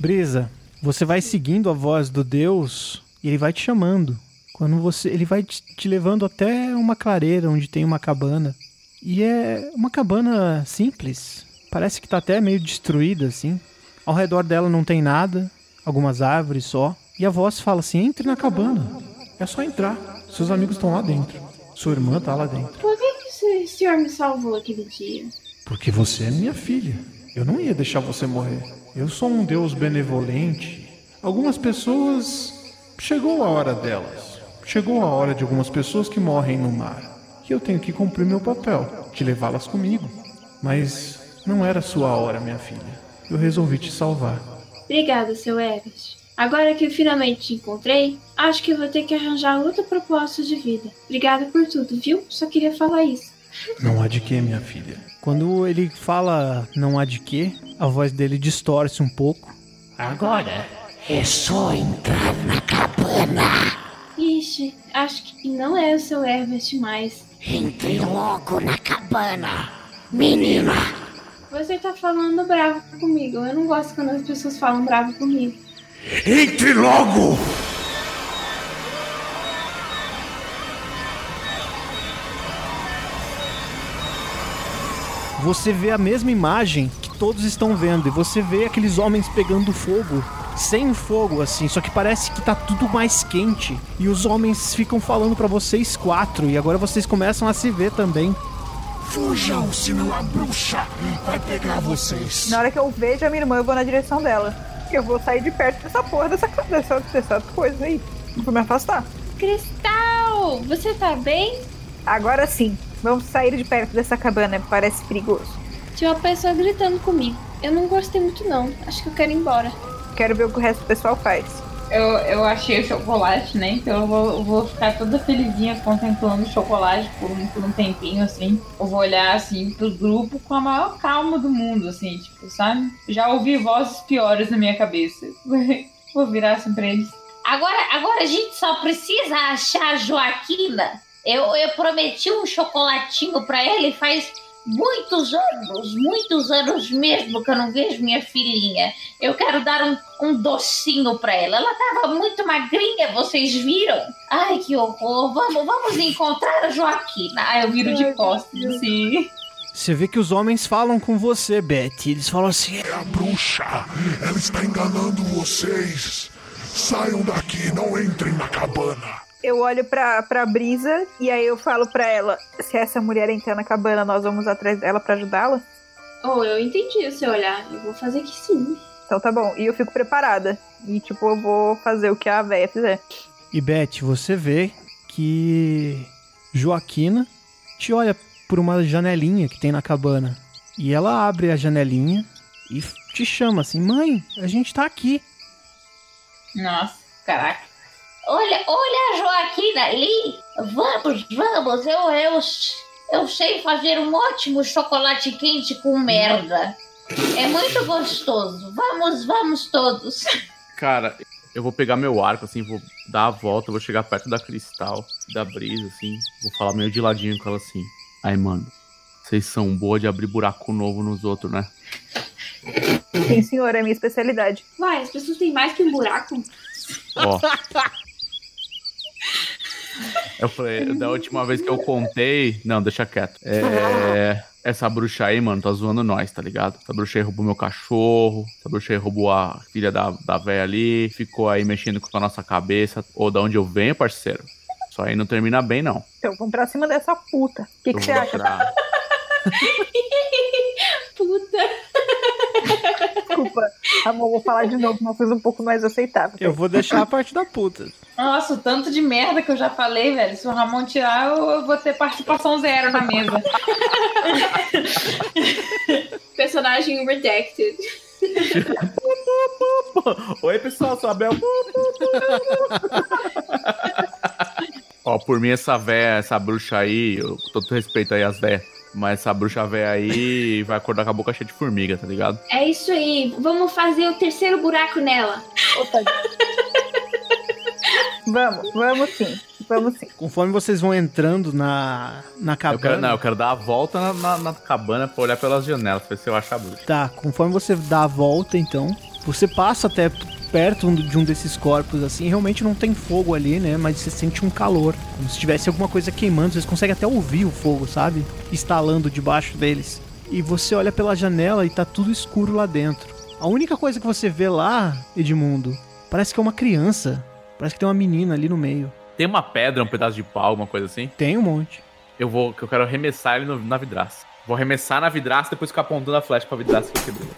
Brisa, você vai seguindo a voz do Deus e ele vai te chamando. Quando você, ele vai te, te levando até uma clareira onde tem uma cabana. E é uma cabana simples. Parece que tá até meio destruída assim. Ao redor dela não tem nada, algumas árvores só. E a voz fala assim: "Entre na cabana. É só entrar. Seus amigos estão lá dentro. Sua irmã tá lá dentro." Por que, que o senhor me salvou aquele dia? Porque você é minha filha. Eu não ia deixar você morrer. Eu sou um Deus benevolente. Algumas pessoas. Chegou a hora delas. Chegou a hora de algumas pessoas que morrem no mar. E eu tenho que cumprir meu papel, de levá-las comigo. Mas não era sua hora, minha filha. Eu resolvi te salvar. Obrigada, seu Everest. Agora que eu finalmente te encontrei, acho que vou ter que arranjar outro propósito de vida. Obrigada por tudo, viu? Só queria falar isso. Não há de que, minha filha. Quando ele fala não há de quê, a voz dele distorce um pouco. Agora é só entrar na cabana. Ixi, acho que não é o seu Everest mais. Entre logo na cabana, menina. Você tá falando bravo comigo. Eu não gosto quando as pessoas falam bravo comigo. Entre logo! Você vê a mesma imagem que todos estão vendo e você vê aqueles homens pegando fogo, sem fogo assim, só que parece que tá tudo mais quente e os homens ficam falando pra vocês quatro e agora vocês começam a se ver também. Fujam, senão a bruxa vai pegar vocês. Na hora que eu vejo a minha irmã, eu vou na direção dela. Eu vou sair de perto dessa porra, dessa, dessa, dessa coisa aí. Vou me afastar. Cristal, você tá bem? Agora sim, vamos sair de perto dessa cabana, parece perigoso. Tinha uma pessoa gritando comigo. Eu não gostei muito não. Acho que eu quero ir embora. Quero ver o que o resto do pessoal faz. Eu, eu achei o chocolate, né? Então eu vou, vou ficar toda felizinha contemplando o chocolate por um, por um tempinho, assim. Eu vou olhar, assim, pro grupo com a maior calma do mundo, assim, tipo, sabe? Já ouvi vozes piores na minha cabeça. vou virar assim pra eles. Agora, agora a gente só precisa achar a Joaquina. Eu, eu prometi um chocolatinho pra ela e faz muitos anos, muitos anos mesmo que eu não vejo minha filhinha. Eu quero dar um, um docinho pra ela. Ela tava muito magrinha, vocês viram? Ai, que horror. Vamos, vamos encontrar a Joaquina. Ah, eu viro de costas, assim. Você vê que os homens falam com você, Betty. Eles falam assim: É a bruxa! Ela está enganando vocês! Saiam daqui, não entrem na cabana! Eu olho pra, pra brisa e aí eu falo pra ela: se essa mulher entrar na cabana, nós vamos atrás dela pra ajudá-la? Oh, eu entendi o seu olhar. Eu vou fazer que sim. Então tá bom. E eu fico preparada. E tipo, eu vou fazer o que a véia fizer. E Beth, você vê que Joaquina te olha por uma janelinha que tem na cabana. E ela abre a janelinha e te chama assim: Mãe, a gente tá aqui. Nossa, caraca. Olha, olha a Joaquina ali. Vamos, vamos. Eu, eu, eu sei fazer um ótimo chocolate quente com merda. É muito gostoso. Vamos, vamos todos. Cara, eu vou pegar meu arco, assim, vou dar a volta, vou chegar perto da cristal, da brisa, assim. Vou falar meio de ladinho com ela assim. Aí, mano, vocês são boa de abrir buraco novo nos outros, né? Sim, senhor, é minha especialidade. Vai, as pessoas têm mais que um buraco. Ó. Eu falei, da última vez que eu contei. Não, deixa quieto. É. Essa bruxa aí, mano, tá zoando nós, tá ligado? Essa bruxa aí roubou meu cachorro. Essa bruxa aí roubou a filha da, da véia ali. Ficou aí mexendo com a nossa cabeça. Ou da onde eu venho, parceiro. Isso aí não termina bem, não. Então vamos pra cima dessa puta. O que, que você vou acha? pra- Puta. Desculpa. Amor, vou falar de novo, uma coisa um pouco mais aceitável. Eu vou deixar a parte da puta. Nossa, o tanto de merda que eu já falei, velho. Se o Ramon tirar, eu vou ter participação zero na mesa. Personagem redacted. Oi, pessoal, sou a Bel. Ó, por mim, essa véia, essa bruxa aí, eu, com todo respeito aí às véias, mas essa bruxa véia aí vai acordar com a boca cheia de formiga, tá ligado? É isso aí. Vamos fazer o terceiro buraco nela. Opa. vamos, vamos sim. Vamos sim. Conforme vocês vão entrando na, na Eu cabana. quero, não, eu quero dar a volta na, na- na cabana pra olhar pelas janelas, pra ver se eu acho a bruxa. Tá, conforme você dá a volta, então, você passa até perto de um desses corpos, assim, realmente não tem fogo ali, né? Mas você sente um calor, como se tivesse alguma coisa queimando. Vocês conseguem até ouvir o fogo, sabe? Estalando debaixo deles. E você olha pela janela e tá tudo escuro lá dentro. A única coisa que você vê lá, Edmundo, parece que é uma criança. Parece que tem uma menina ali no meio. Tem uma pedra, um pedaço de pau, alguma coisa assim? Tem um monte. Eu vou, eu quero arremessar ele no- na vidraça. Vou arremessar na vidraça e depois ficar apontando a flecha pra vidraça que quebrou.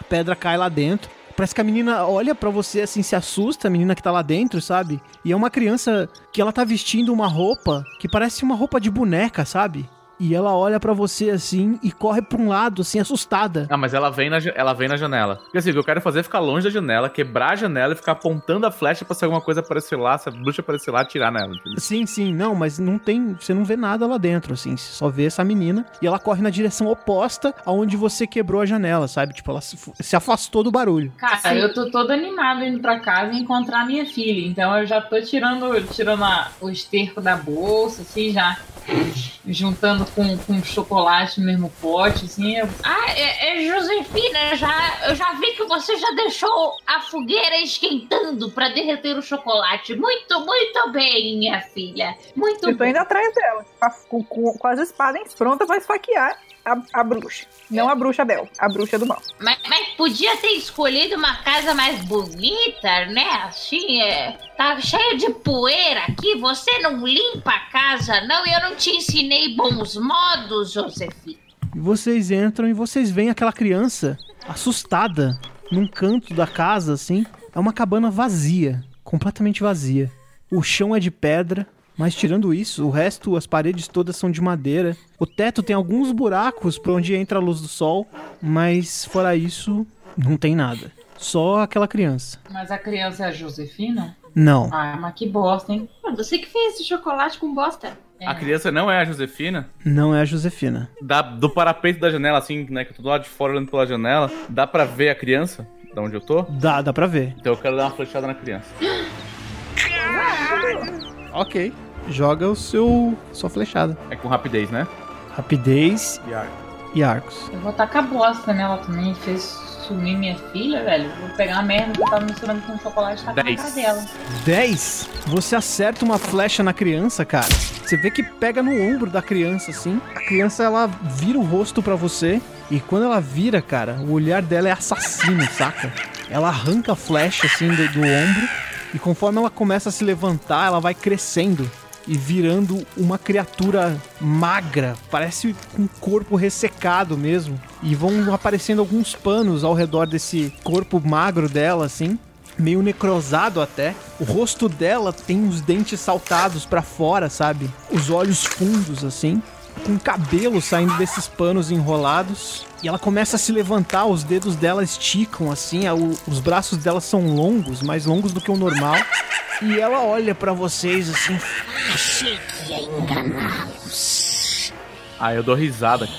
a pedra cai lá dentro. Parece que a menina olha pra você assim, se assusta, a menina que tá lá dentro, sabe? E é uma criança que ela tá vestindo uma roupa que parece uma roupa de boneca, sabe? E ela olha pra você assim e corre pra um lado, assim, assustada. Ah, mas ela vem, na, ela vem na janela. Porque assim, o que eu quero fazer é ficar longe da janela, quebrar a janela e ficar apontando a flecha pra se alguma coisa aparecer lá, se a bruxa aparecer lá, atirar nela. entendeu? Sim, sim, não, mas não tem. Você não vê nada lá dentro, assim. Você só vê essa menina e ela corre na direção oposta aonde você quebrou a janela, sabe? Tipo, ela se, se afastou do barulho. Cara, eu tô todo animado indo pra casa e encontrar minha filha. Então eu já tô tirando, tirando a- o esterco da bolsa, assim, já juntando com, com chocolate no mesmo pote, assim. Eu... Ah, é, é, Josefina, já, eu já vi que você já deixou a fogueira esquentando pra derreter o chocolate. Muito, muito bem, minha filha. Muito Eu tô bem. indo atrás dela, com, com, com as espadas prontas pra esfaquear a, a bruxa. Não a bruxa Bel, a bruxa do mal. Mas, mas podia ter escolhido uma casa mais bonita, né? Assim, é. Tá cheio de poeira aqui. Você não limpa a casa, não? E eu não te ensinei bons modos, Josefina. E vocês entram e vocês veem aquela criança assustada num canto da casa, assim. É uma cabana vazia, completamente vazia. O chão é de pedra, mas tirando isso, o resto, as paredes todas são de madeira. O teto tem alguns buracos por onde entra a luz do sol, mas fora isso, não tem nada. Só aquela criança. Mas a criança é a Josefina? Não. Ah, mas que bosta, hein? Você que fez esse chocolate com bosta. A criança não é a Josefina? Não é a Josefina. Da, do parapeito da janela, assim, né? Que eu tô do lado de fora olhando pela janela. Dá pra ver a criança? Da onde eu tô? Dá, dá pra ver. Então eu quero dar uma flechada na criança. Ok. Joga o seu sua flechada. É com rapidez, né? Rapidez E ar. e arcos. Eu vou tacar bosta nela também. Fez sumir minha filha, velho. Vou pegar a merda que eu tava misturando com chocolate e tacar na Dez. cara dela. 10. Você acerta uma flecha na criança, cara. Você vê que pega no ombro da criança, assim. A criança, ela vira o rosto pra você. E quando ela vira, cara, o olhar dela é assassino, saca? Ela arranca a flecha, assim, do, do ombro. E conforme ela começa a se levantar, ela vai crescendo e virando uma criatura magra, parece um corpo ressecado mesmo. E vão aparecendo alguns panos ao redor desse corpo magro dela, assim, meio necrosado até. O rosto dela tem os dentes saltados pra fora, sabe? Os olhos fundos, assim. Com cabelo saindo desses panos enrolados. E ela começa a se levantar, os dedos dela esticam, assim. a- o- Os braços dela são longos, mais longos do que o normal. E ela olha pra vocês assim, Achei que ia enganá-los. Aí eu dou risada.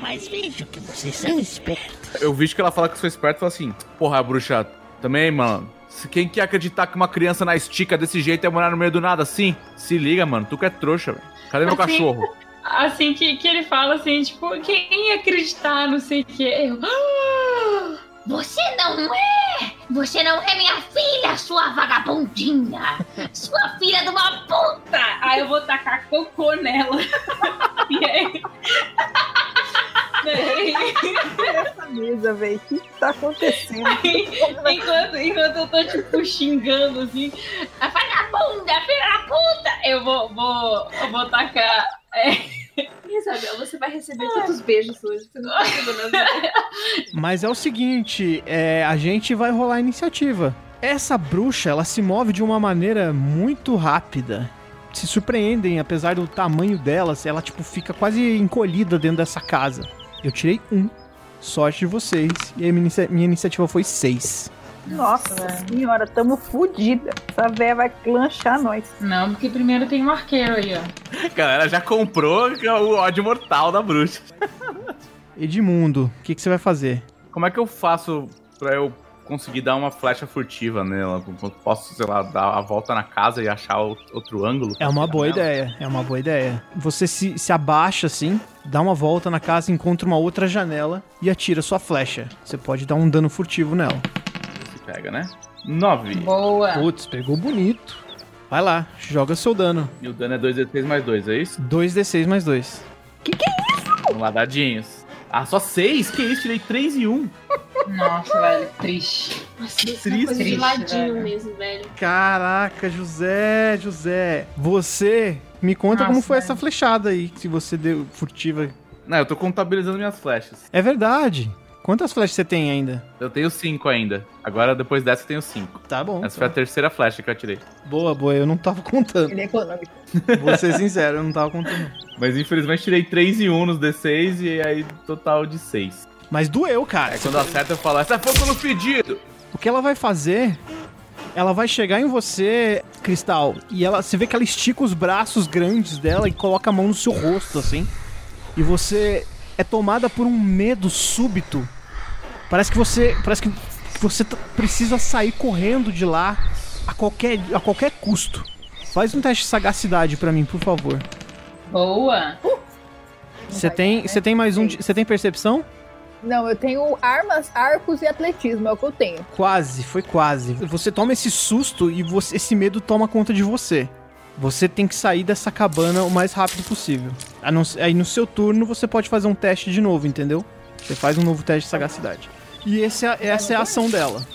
Mas vejo que vocês são espertos. Eu vi que ela fala que eu sou esperto e fala assim: Porra, bruxa, também, mano. Quem quer acreditar que uma criança na estica desse jeito é morar no meio do nada assim? Se liga, mano. Tu que é trouxa, velho. Cadê meu Assim? cachorro? Assim que, que ele fala assim, tipo, quem ia acreditar, não sei o que. Eu. "Ah!" Você não é! Você não é minha filha, sua vagabundinha! Sua filha de uma puta! Aí eu vou tacar cocô nela. e aí. Essa mesa, velho. O que, que tá acontecendo? enquanto, enquanto eu tô, tipo, xingando assim, a vagabunda, filha da puta! Eu vou, vou, eu vou tacar. é, Isabel, você vai receber tantos beijos hoje. Você não tá entendendo nada. Mas é o seguinte, é, a gente vai rolar a iniciativa. Essa bruxa, ela se move de uma maneira muito rápida. Se surpreendem, apesar do tamanho dela, ela tipo fica quase encolhida dentro dessa casa. Eu tirei um. Sorte de vocês. E a minha, inicia- minha iniciativa foi seis. Nossa senhora, tamo fodida. Essa véia vai clanchar nós. Não, porque primeiro tem um arqueiro aí, ó. Galera já comprou o ódio mortal da bruxa. Edmundo, o que, que você vai fazer? Como é que eu faço pra eu conseguir dar uma flecha furtiva nela? Posso, sei lá, dar a volta na casa e achar outro ângulo? É uma boa Nela? ideia, é uma boa ideia. Você se, se abaixa assim, dá uma volta na casa, encontra uma outra janela e atira sua flecha. Você pode dar um dano furtivo nela. Se pega, né? Nove. Boa. Putz, pegou bonito. Vai lá, joga seu dano. E o dano é 2d6 mais 2, é isso? 2d6 mais 2. Vamos lá, dadinhos. Ah, só 6? Que isso? Tirei 3 e 1. Nossa, velho, triste. Nossa, isso é Triste, de triste, ladinho velho. mesmo, velho. Caraca, José, José. Você me conta Nossa, como foi velho. essa flechada aí, se você deu furtiva. Não, eu tô contabilizando minhas flechas. É verdade. Quantas flechas você tem ainda? Eu tenho 5 ainda. Agora, depois dessa, eu tenho 5. Tá bom. Essa foi a terceira flecha que eu atirei. Boa, boa, eu não tava contando. Ele é econômico. Vou ser sincero, eu não tava contando. Mas infelizmente tirei 3 e 1 nos D6 e aí total de 6. Mas doeu, cara. Aí quando acerta eu falo, essa é fogo no pedido! O que ela vai fazer? Ela vai chegar em você, Cristal, e ela, você vê que ela estica os braços grandes dela e coloca a mão no seu rosto, assim. E você é tomada por um medo súbito. Parece que você, parece que você precisa sair correndo de lá a qualquer, a qualquer custo. Faz um teste de sagacidade pra mim, por favor. Boa. Você tem, você tem mais um, você tem percepção? Não, eu tenho armas, arcos e atletismo, é o que eu tenho. Quase, foi quase. Você toma esse susto e você- esse medo toma conta de você. Você tem que sair dessa cabana o mais rápido possível. Aí no seu turno você pode fazer um teste de novo, entendeu? Você faz um novo teste de sagacidade. E esse é- essa é a ação dela.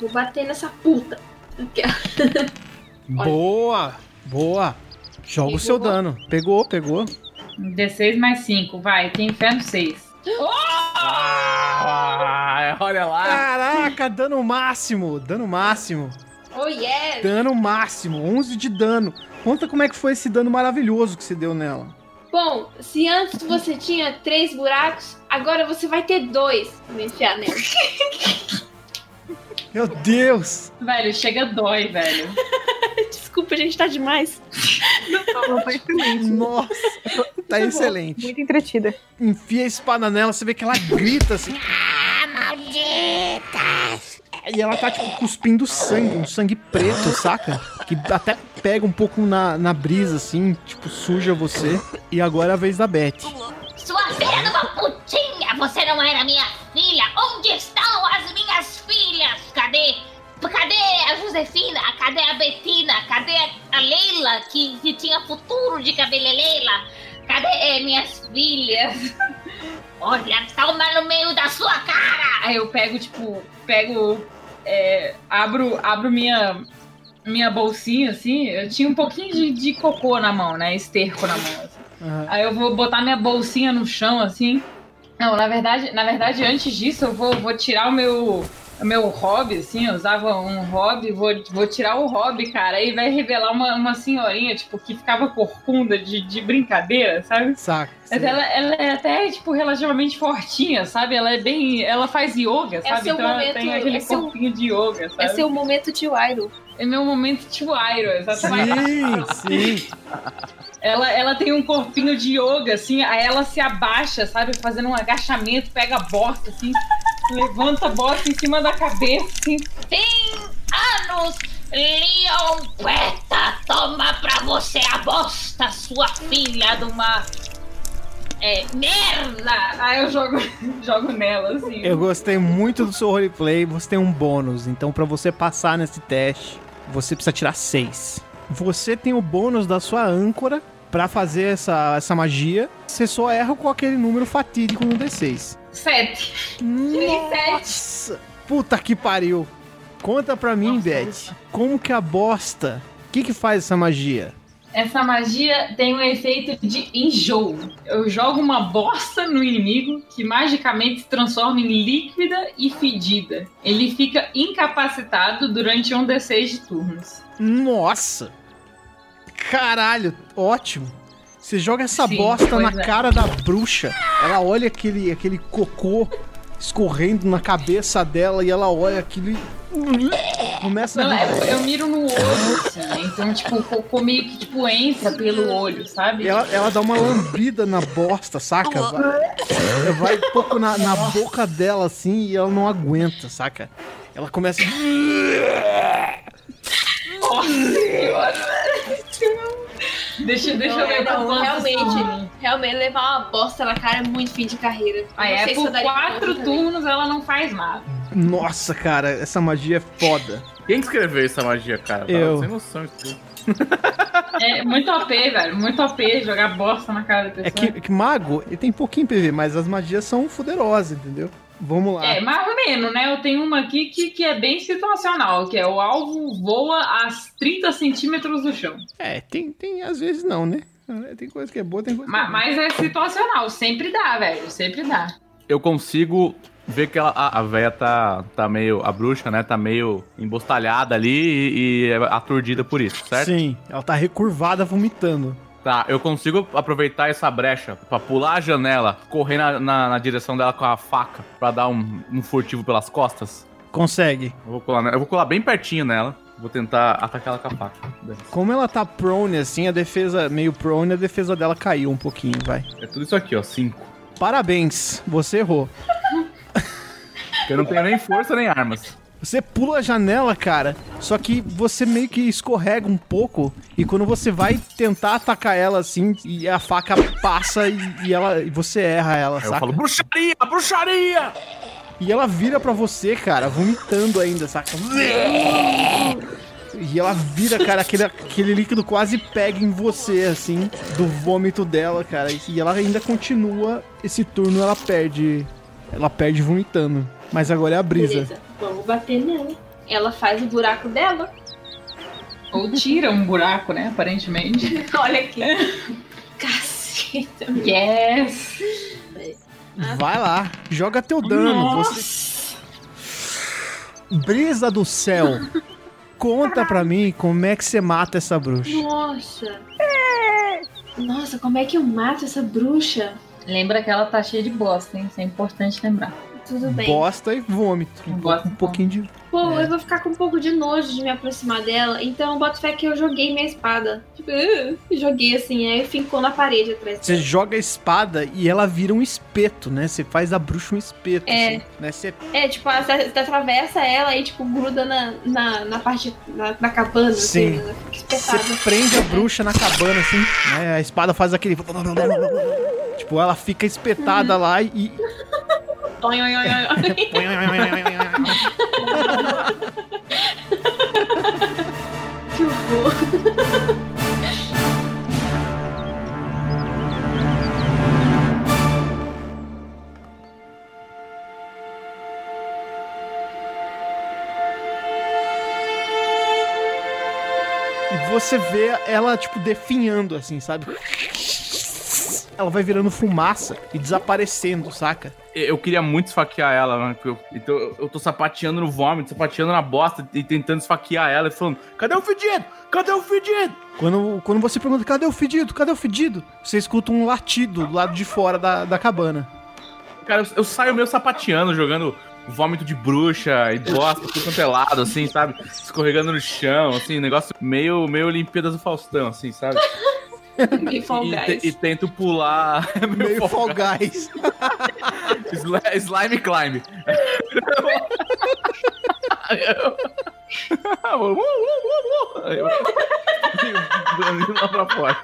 Vou bater nessa puta. Boa! Boa! Joga o seu dano. Pegou, pegou. D6 mais 5, vai, tem fé no 6. Ah, olha lá! Caraca, dano máximo! Dano máximo! Oh, yeah! Dano máximo! 11 de dano. Conta como é que foi esse dano maravilhoso que você deu nela. Bom, se antes você tinha três buracos, agora você vai ter dois. Vou enfiar nela. Meu Deus! Velho, chega dói, velho. Desculpa, gente, tá demais. Ela foi excelente. Nossa! Tá excelente. Muito entretida. enfia a espada nela, você vê que ela grita assim. Ah, malditas! E ela tá, tipo, cuspindo sangue, um sangue preto, saca? Que até pega um pouco na, na brisa, assim, tipo, suja você. E agora é a vez da Beth. Sua filha de uma putinha! Você não era minha filha! Onde estão as minhas filhas? Cadê? Cadê a Josefina? Cadê a Betina? Cadê a Leila, que, que tinha futuro de cabelo Leila? Cadê eh, minhas filhas? Olha, toma no meio da sua cara! Aí eu pego, tipo, pego. é, abro, abro minha, minha bolsinha, assim. Eu tinha um pouquinho de, de cocô na mão, né? Esterco na mão. assim. Aham. Aí eu vou botar minha bolsinha no chão, assim. Não, na verdade, na verdade, antes disso, eu vou, vou tirar o meu, o meu hobby, assim. Eu usava um hobby, vou, vou tirar o hobby, cara. Aí vai revelar uma, uma senhorinha, tipo, que ficava corcunda de, de brincadeira, sabe? Saca. Mas ela, ela é até, tipo, relativamente fortinha, sabe? Ela é bem. Ela faz yoga, sabe? seu então ela momento- tem aquele é seu- corpinho de yoga, sabe? É seu momento de Wairo. É meu momento tio Iron, exatamente. Sim, sim. Ela, ela tem um corpinho de yoga, assim, aí ela se abaixa, sabe? Fazendo um agachamento, pega a bosta, assim, levanta a bosta em cima da cabeça, assim. Anos, Leon Queta, toma pra você a bosta, sua filha de uma. É, merda! Aí eu jogo, jogo nela, assim. Eu gostei muito do seu roleplay. Você tem um bônus. Então, pra você passar nesse teste, você precisa tirar 6. Você tem o bônus da sua âncora pra fazer essa, essa magia. Você só erra com aquele número fatídico no D6. Sete. Nossa! Puta que pariu! Conta pra mim, Nossa, Beth. Como que a bosta. O que que faz essa magia? Essa magia tem um efeito de enjoo. Eu jogo uma bosta no inimigo que magicamente se transforma em líquida e fedida. Ele fica incapacitado durante um D6 de turnos. Nossa! Caralho, ótimo. Você joga essa Sim, bosta na é. cara da bruxa. Ela olha aquele, aquele cocô escorrendo na cabeça dela e ela olha aquilo e. Começa Não, a. é, eu miro no olho, assim, né? Então, tipo, o cocô meio que tipo, entra pelo olho, sabe? Ela, ela dá uma lambida na bosta, saca? Vai, vai um pouco na, na boca dela assim e ela não aguenta, saca? Ela começa. Nossa Deixa, deixa eu ver não, quantos realmente, turnos. realmente levar uma bosta na cara é muito fim de carreira. Ah, é, por quatro conta também. turnos ela não faz nada. Nossa, cara, essa magia é foda. Quem que escreveu essa magia, cara? Tava Eu. Sem noção disso. É muito OP, velho. Muito OP jogar bosta na cara da pessoa. É que, que mago, ele tem pouquinho PV, mas as magias são fuderosas, entendeu? Vamos lá. É, mais ou menos, né? Eu tenho uma aqui que, que é bem situacional, que é o alvo voa a 30 centímetros do chão. É, tem, tem, às vezes não, né? É, Tem coisa que é boa, tem coisa que Ma- é Mas, é situacional, sempre dá, velho. Sempre dá. Eu consigo ver que ela, a, a véia tá, tá meio. A bruxa, né? Tá meio embostalhada ali e, e é aturdida por isso, certo? Sim, ela tá recurvada vomitando. Tá, eu consigo aproveitar essa brecha pra pular a janela, correr na, na, na direção dela com a faca, pra dar um, um furtivo pelas costas. Consegue. Eu vou colar, eu vou colar bem pertinho nela. Vou tentar atacar ela com a faca. Como ela tá prone assim, a defesa meio prone, a defesa dela caiu um pouquinho, vai. É tudo isso aqui, ó. Cinco. Parabéns, você errou. Eu não tenho nem força nem armas. Você pula a janela, cara, só que você meio que escorrega um pouco e quando você vai tentar atacar ela assim, e a faca passa e, e ela e você erra ela, Aí eu saca? falo, bruxaria, bruxaria! E ela vira pra você, cara, vomitando ainda, saca? E ela vira, cara, aquele, aquele líquido quase pega em você, assim, do vômito dela, cara. E ela ainda continua. Esse turno ela perde. Ela perde vomitando. Mas agora é a brisa. Beleza, vamos bater nela. Ela faz o buraco dela. Ou tira um buraco, né? Aparentemente. Olha aqui. Caceta. Yes! Vai lá, joga teu dano. Você... Brisa do céu. Conta pra mim como é que você mata essa bruxa. Nossa. Nossa, como é que eu mato essa bruxa? Lembra que ela tá cheia de bosta, hein? Isso é importante lembrar. Tudo bem. Bosta e vômito. Um, Bosta um pouquinho de. Pô, É. eu vou ficar com um pouco de nojo de me aproximar dela, então eu boto fé que eu joguei minha espada. Tipo, uh, joguei assim, aí ficou na parede atrás. Você joga a espada e ela vira um espeto, né? Você faz a bruxa um espeto. É. assim, né? Você É, tipo, você você atravessa ela e, tipo, gruda na, na, na parte da na cabana, Sim. assim, ela fica Você prende a bruxa na cabana, assim, né? A espada faz aquele. Tipo, ela fica espetada lá e. Oi, oi, que horror. você vê ela, tipo, definhando, assim, sabe? Ela vai virando fumaça e desaparecendo, saca? Eu queria muito esfaquear ela, né? eu- Então eu, eu tô sapateando no vômito, sapateando na bosta e tentando esfaquear ela e falando: cadê o fedido? Cadê o fedido? Quando, quando você pergunta, cadê o fedido? Cadê o fedido? Você escuta um latido do lado de fora da, da cabana. Cara, eu, eu saio meio sapateando, jogando vômito de bruxa e bosta, tudo quanto é lado, assim, sabe? Escorregando no chão, assim, negócio meio, meio Olimpíadas do Faustão, assim, sabe? Me Fall E, Guys. te- e tento pular. Meio Fall Guys. Sli- Slime climb. Eu- lá pra fora.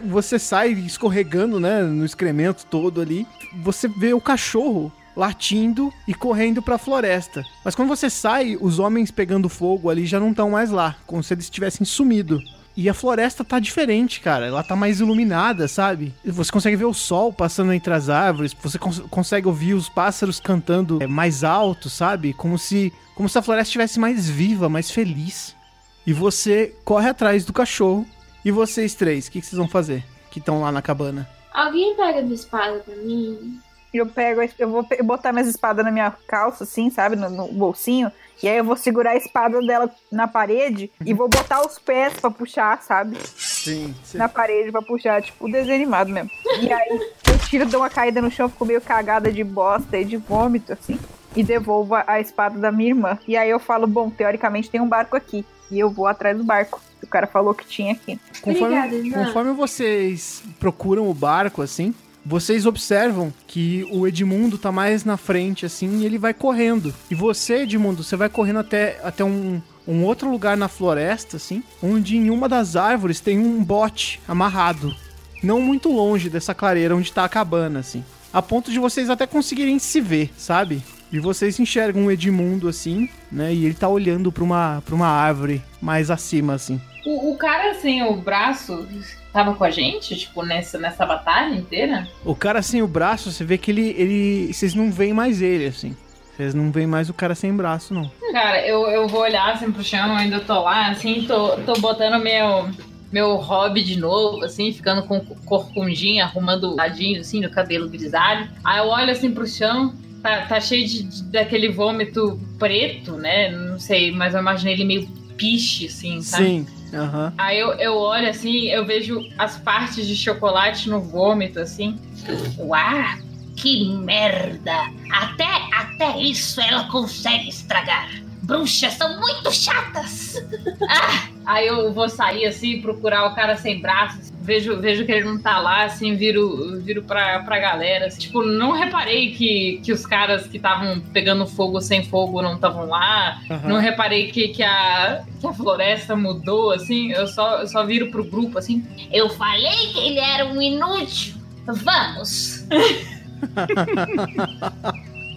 Você sai escorregando, né, no excremento todo ali. Você vê o cachorro latindo e correndo pra floresta. Mas quando você sai, os homens pegando fogo ali já não estão mais lá, como se eles tivessem sumido. E a floresta tá diferente, cara. Ela tá mais iluminada, sabe? Você consegue ver o sol passando entre as árvores. Você cons- consegue ouvir os pássaros cantando é, mais alto, sabe? Como se, como se a floresta estivesse mais viva, mais feliz. E você corre atrás do cachorro. E vocês três, o que, que vocês vão fazer? Que estão lá na cabana. Alguém pega minha espada pra mim? Eu pego, a- eu vou botar minhas espadas na minha calça, assim, sabe? No, no bolsinho. E aí eu vou segurar a espada dela na parede e vou botar os pés pra puxar, sabe? Sim. Na parede pra puxar, tipo, desenho animado mesmo. E aí eu tiro, dou uma caída no chão, fico meio cagada de bosta e de vômito, assim. E devolvo a, espada da minha irmã. E aí eu falo, bom, teoricamente tem um barco aqui. E eu vou atrás do barco. O cara falou que tinha aqui. Conforme, Obrigada, irmã. conforme vocês procuram o barco, assim, vocês observam que o Edmundo tá mais na frente, assim, e ele vai correndo. E você, Edmundo, você vai correndo até, até um, um outro lugar na floresta, assim, onde em uma das árvores tem um bote amarrado. Não muito longe dessa clareira onde tá a cabana, assim. A ponto de vocês até conseguirem se ver, sabe? E vocês enxergam o Edmundo, assim, né? E ele tá olhando pra uma, pra uma árvore mais acima, assim. O, o cara sem o braço tava com a gente, tipo, nessa, nessa batalha inteira? O cara sem o braço, você vê que ele. ele vocês não veem mais ele, assim. Vocês não veem mais o cara sem braço, não. Cara, eu, eu vou olhar assim pro chão, eu ainda tô lá, assim, tô, tô botando meu, meu hobby de novo, assim, ficando com corcundinha, arrumando ladinho, assim, no cabelo grisalho. Aí eu olho assim pro chão, tá, tá cheio de, de- daquele vômito preto, né? Não sei, mas eu imaginei ele meio piche, assim, sabe? Sim. Aham. Aí eu, eu olho assim, eu vejo as partes de chocolate no vômito, assim. Uau, que merda! Até, até isso ela consegue estragar. Bruxas são muito chatas. Ah, aí eu vou sair assim, procurar o cara sem braços. Vejo, vejo que ele não tá lá, assim, viro, viro pra, pra galera. assim. Tipo, não reparei que, que os caras que estavam pegando fogo sem fogo não estavam lá. aham. Não reparei que, que, a, que a floresta mudou, assim. Eu só, eu só viro pro grupo, assim. Eu falei que ele era um inútil. Vamos.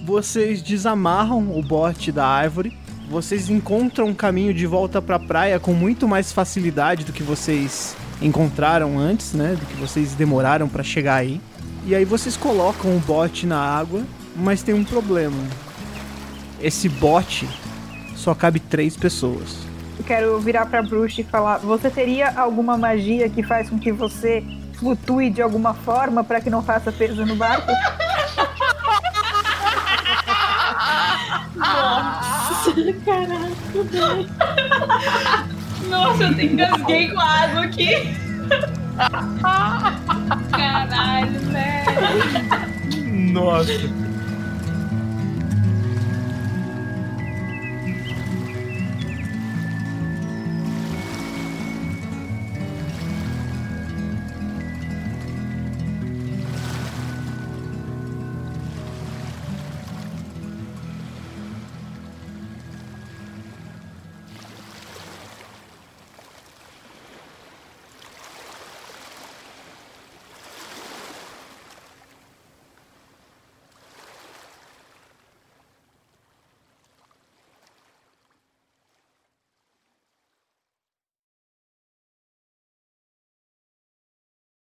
Vocês desamarram o bote da árvore. Vocês encontram um caminho de volta pra praia com muito mais facilidade do que vocês encontraram antes, né? Do que vocês demoraram pra chegar aí. E aí vocês colocam o bote na água, mas tem um problema. Esse bote só cabe três pessoas. Eu quero virar pra bruxa e falar: Você teria alguma magia que faz com que você flutue de alguma forma pra que não faça peso no barco? Nossa, eu te engasguei com a água aqui. Caralho, velho. Nossa.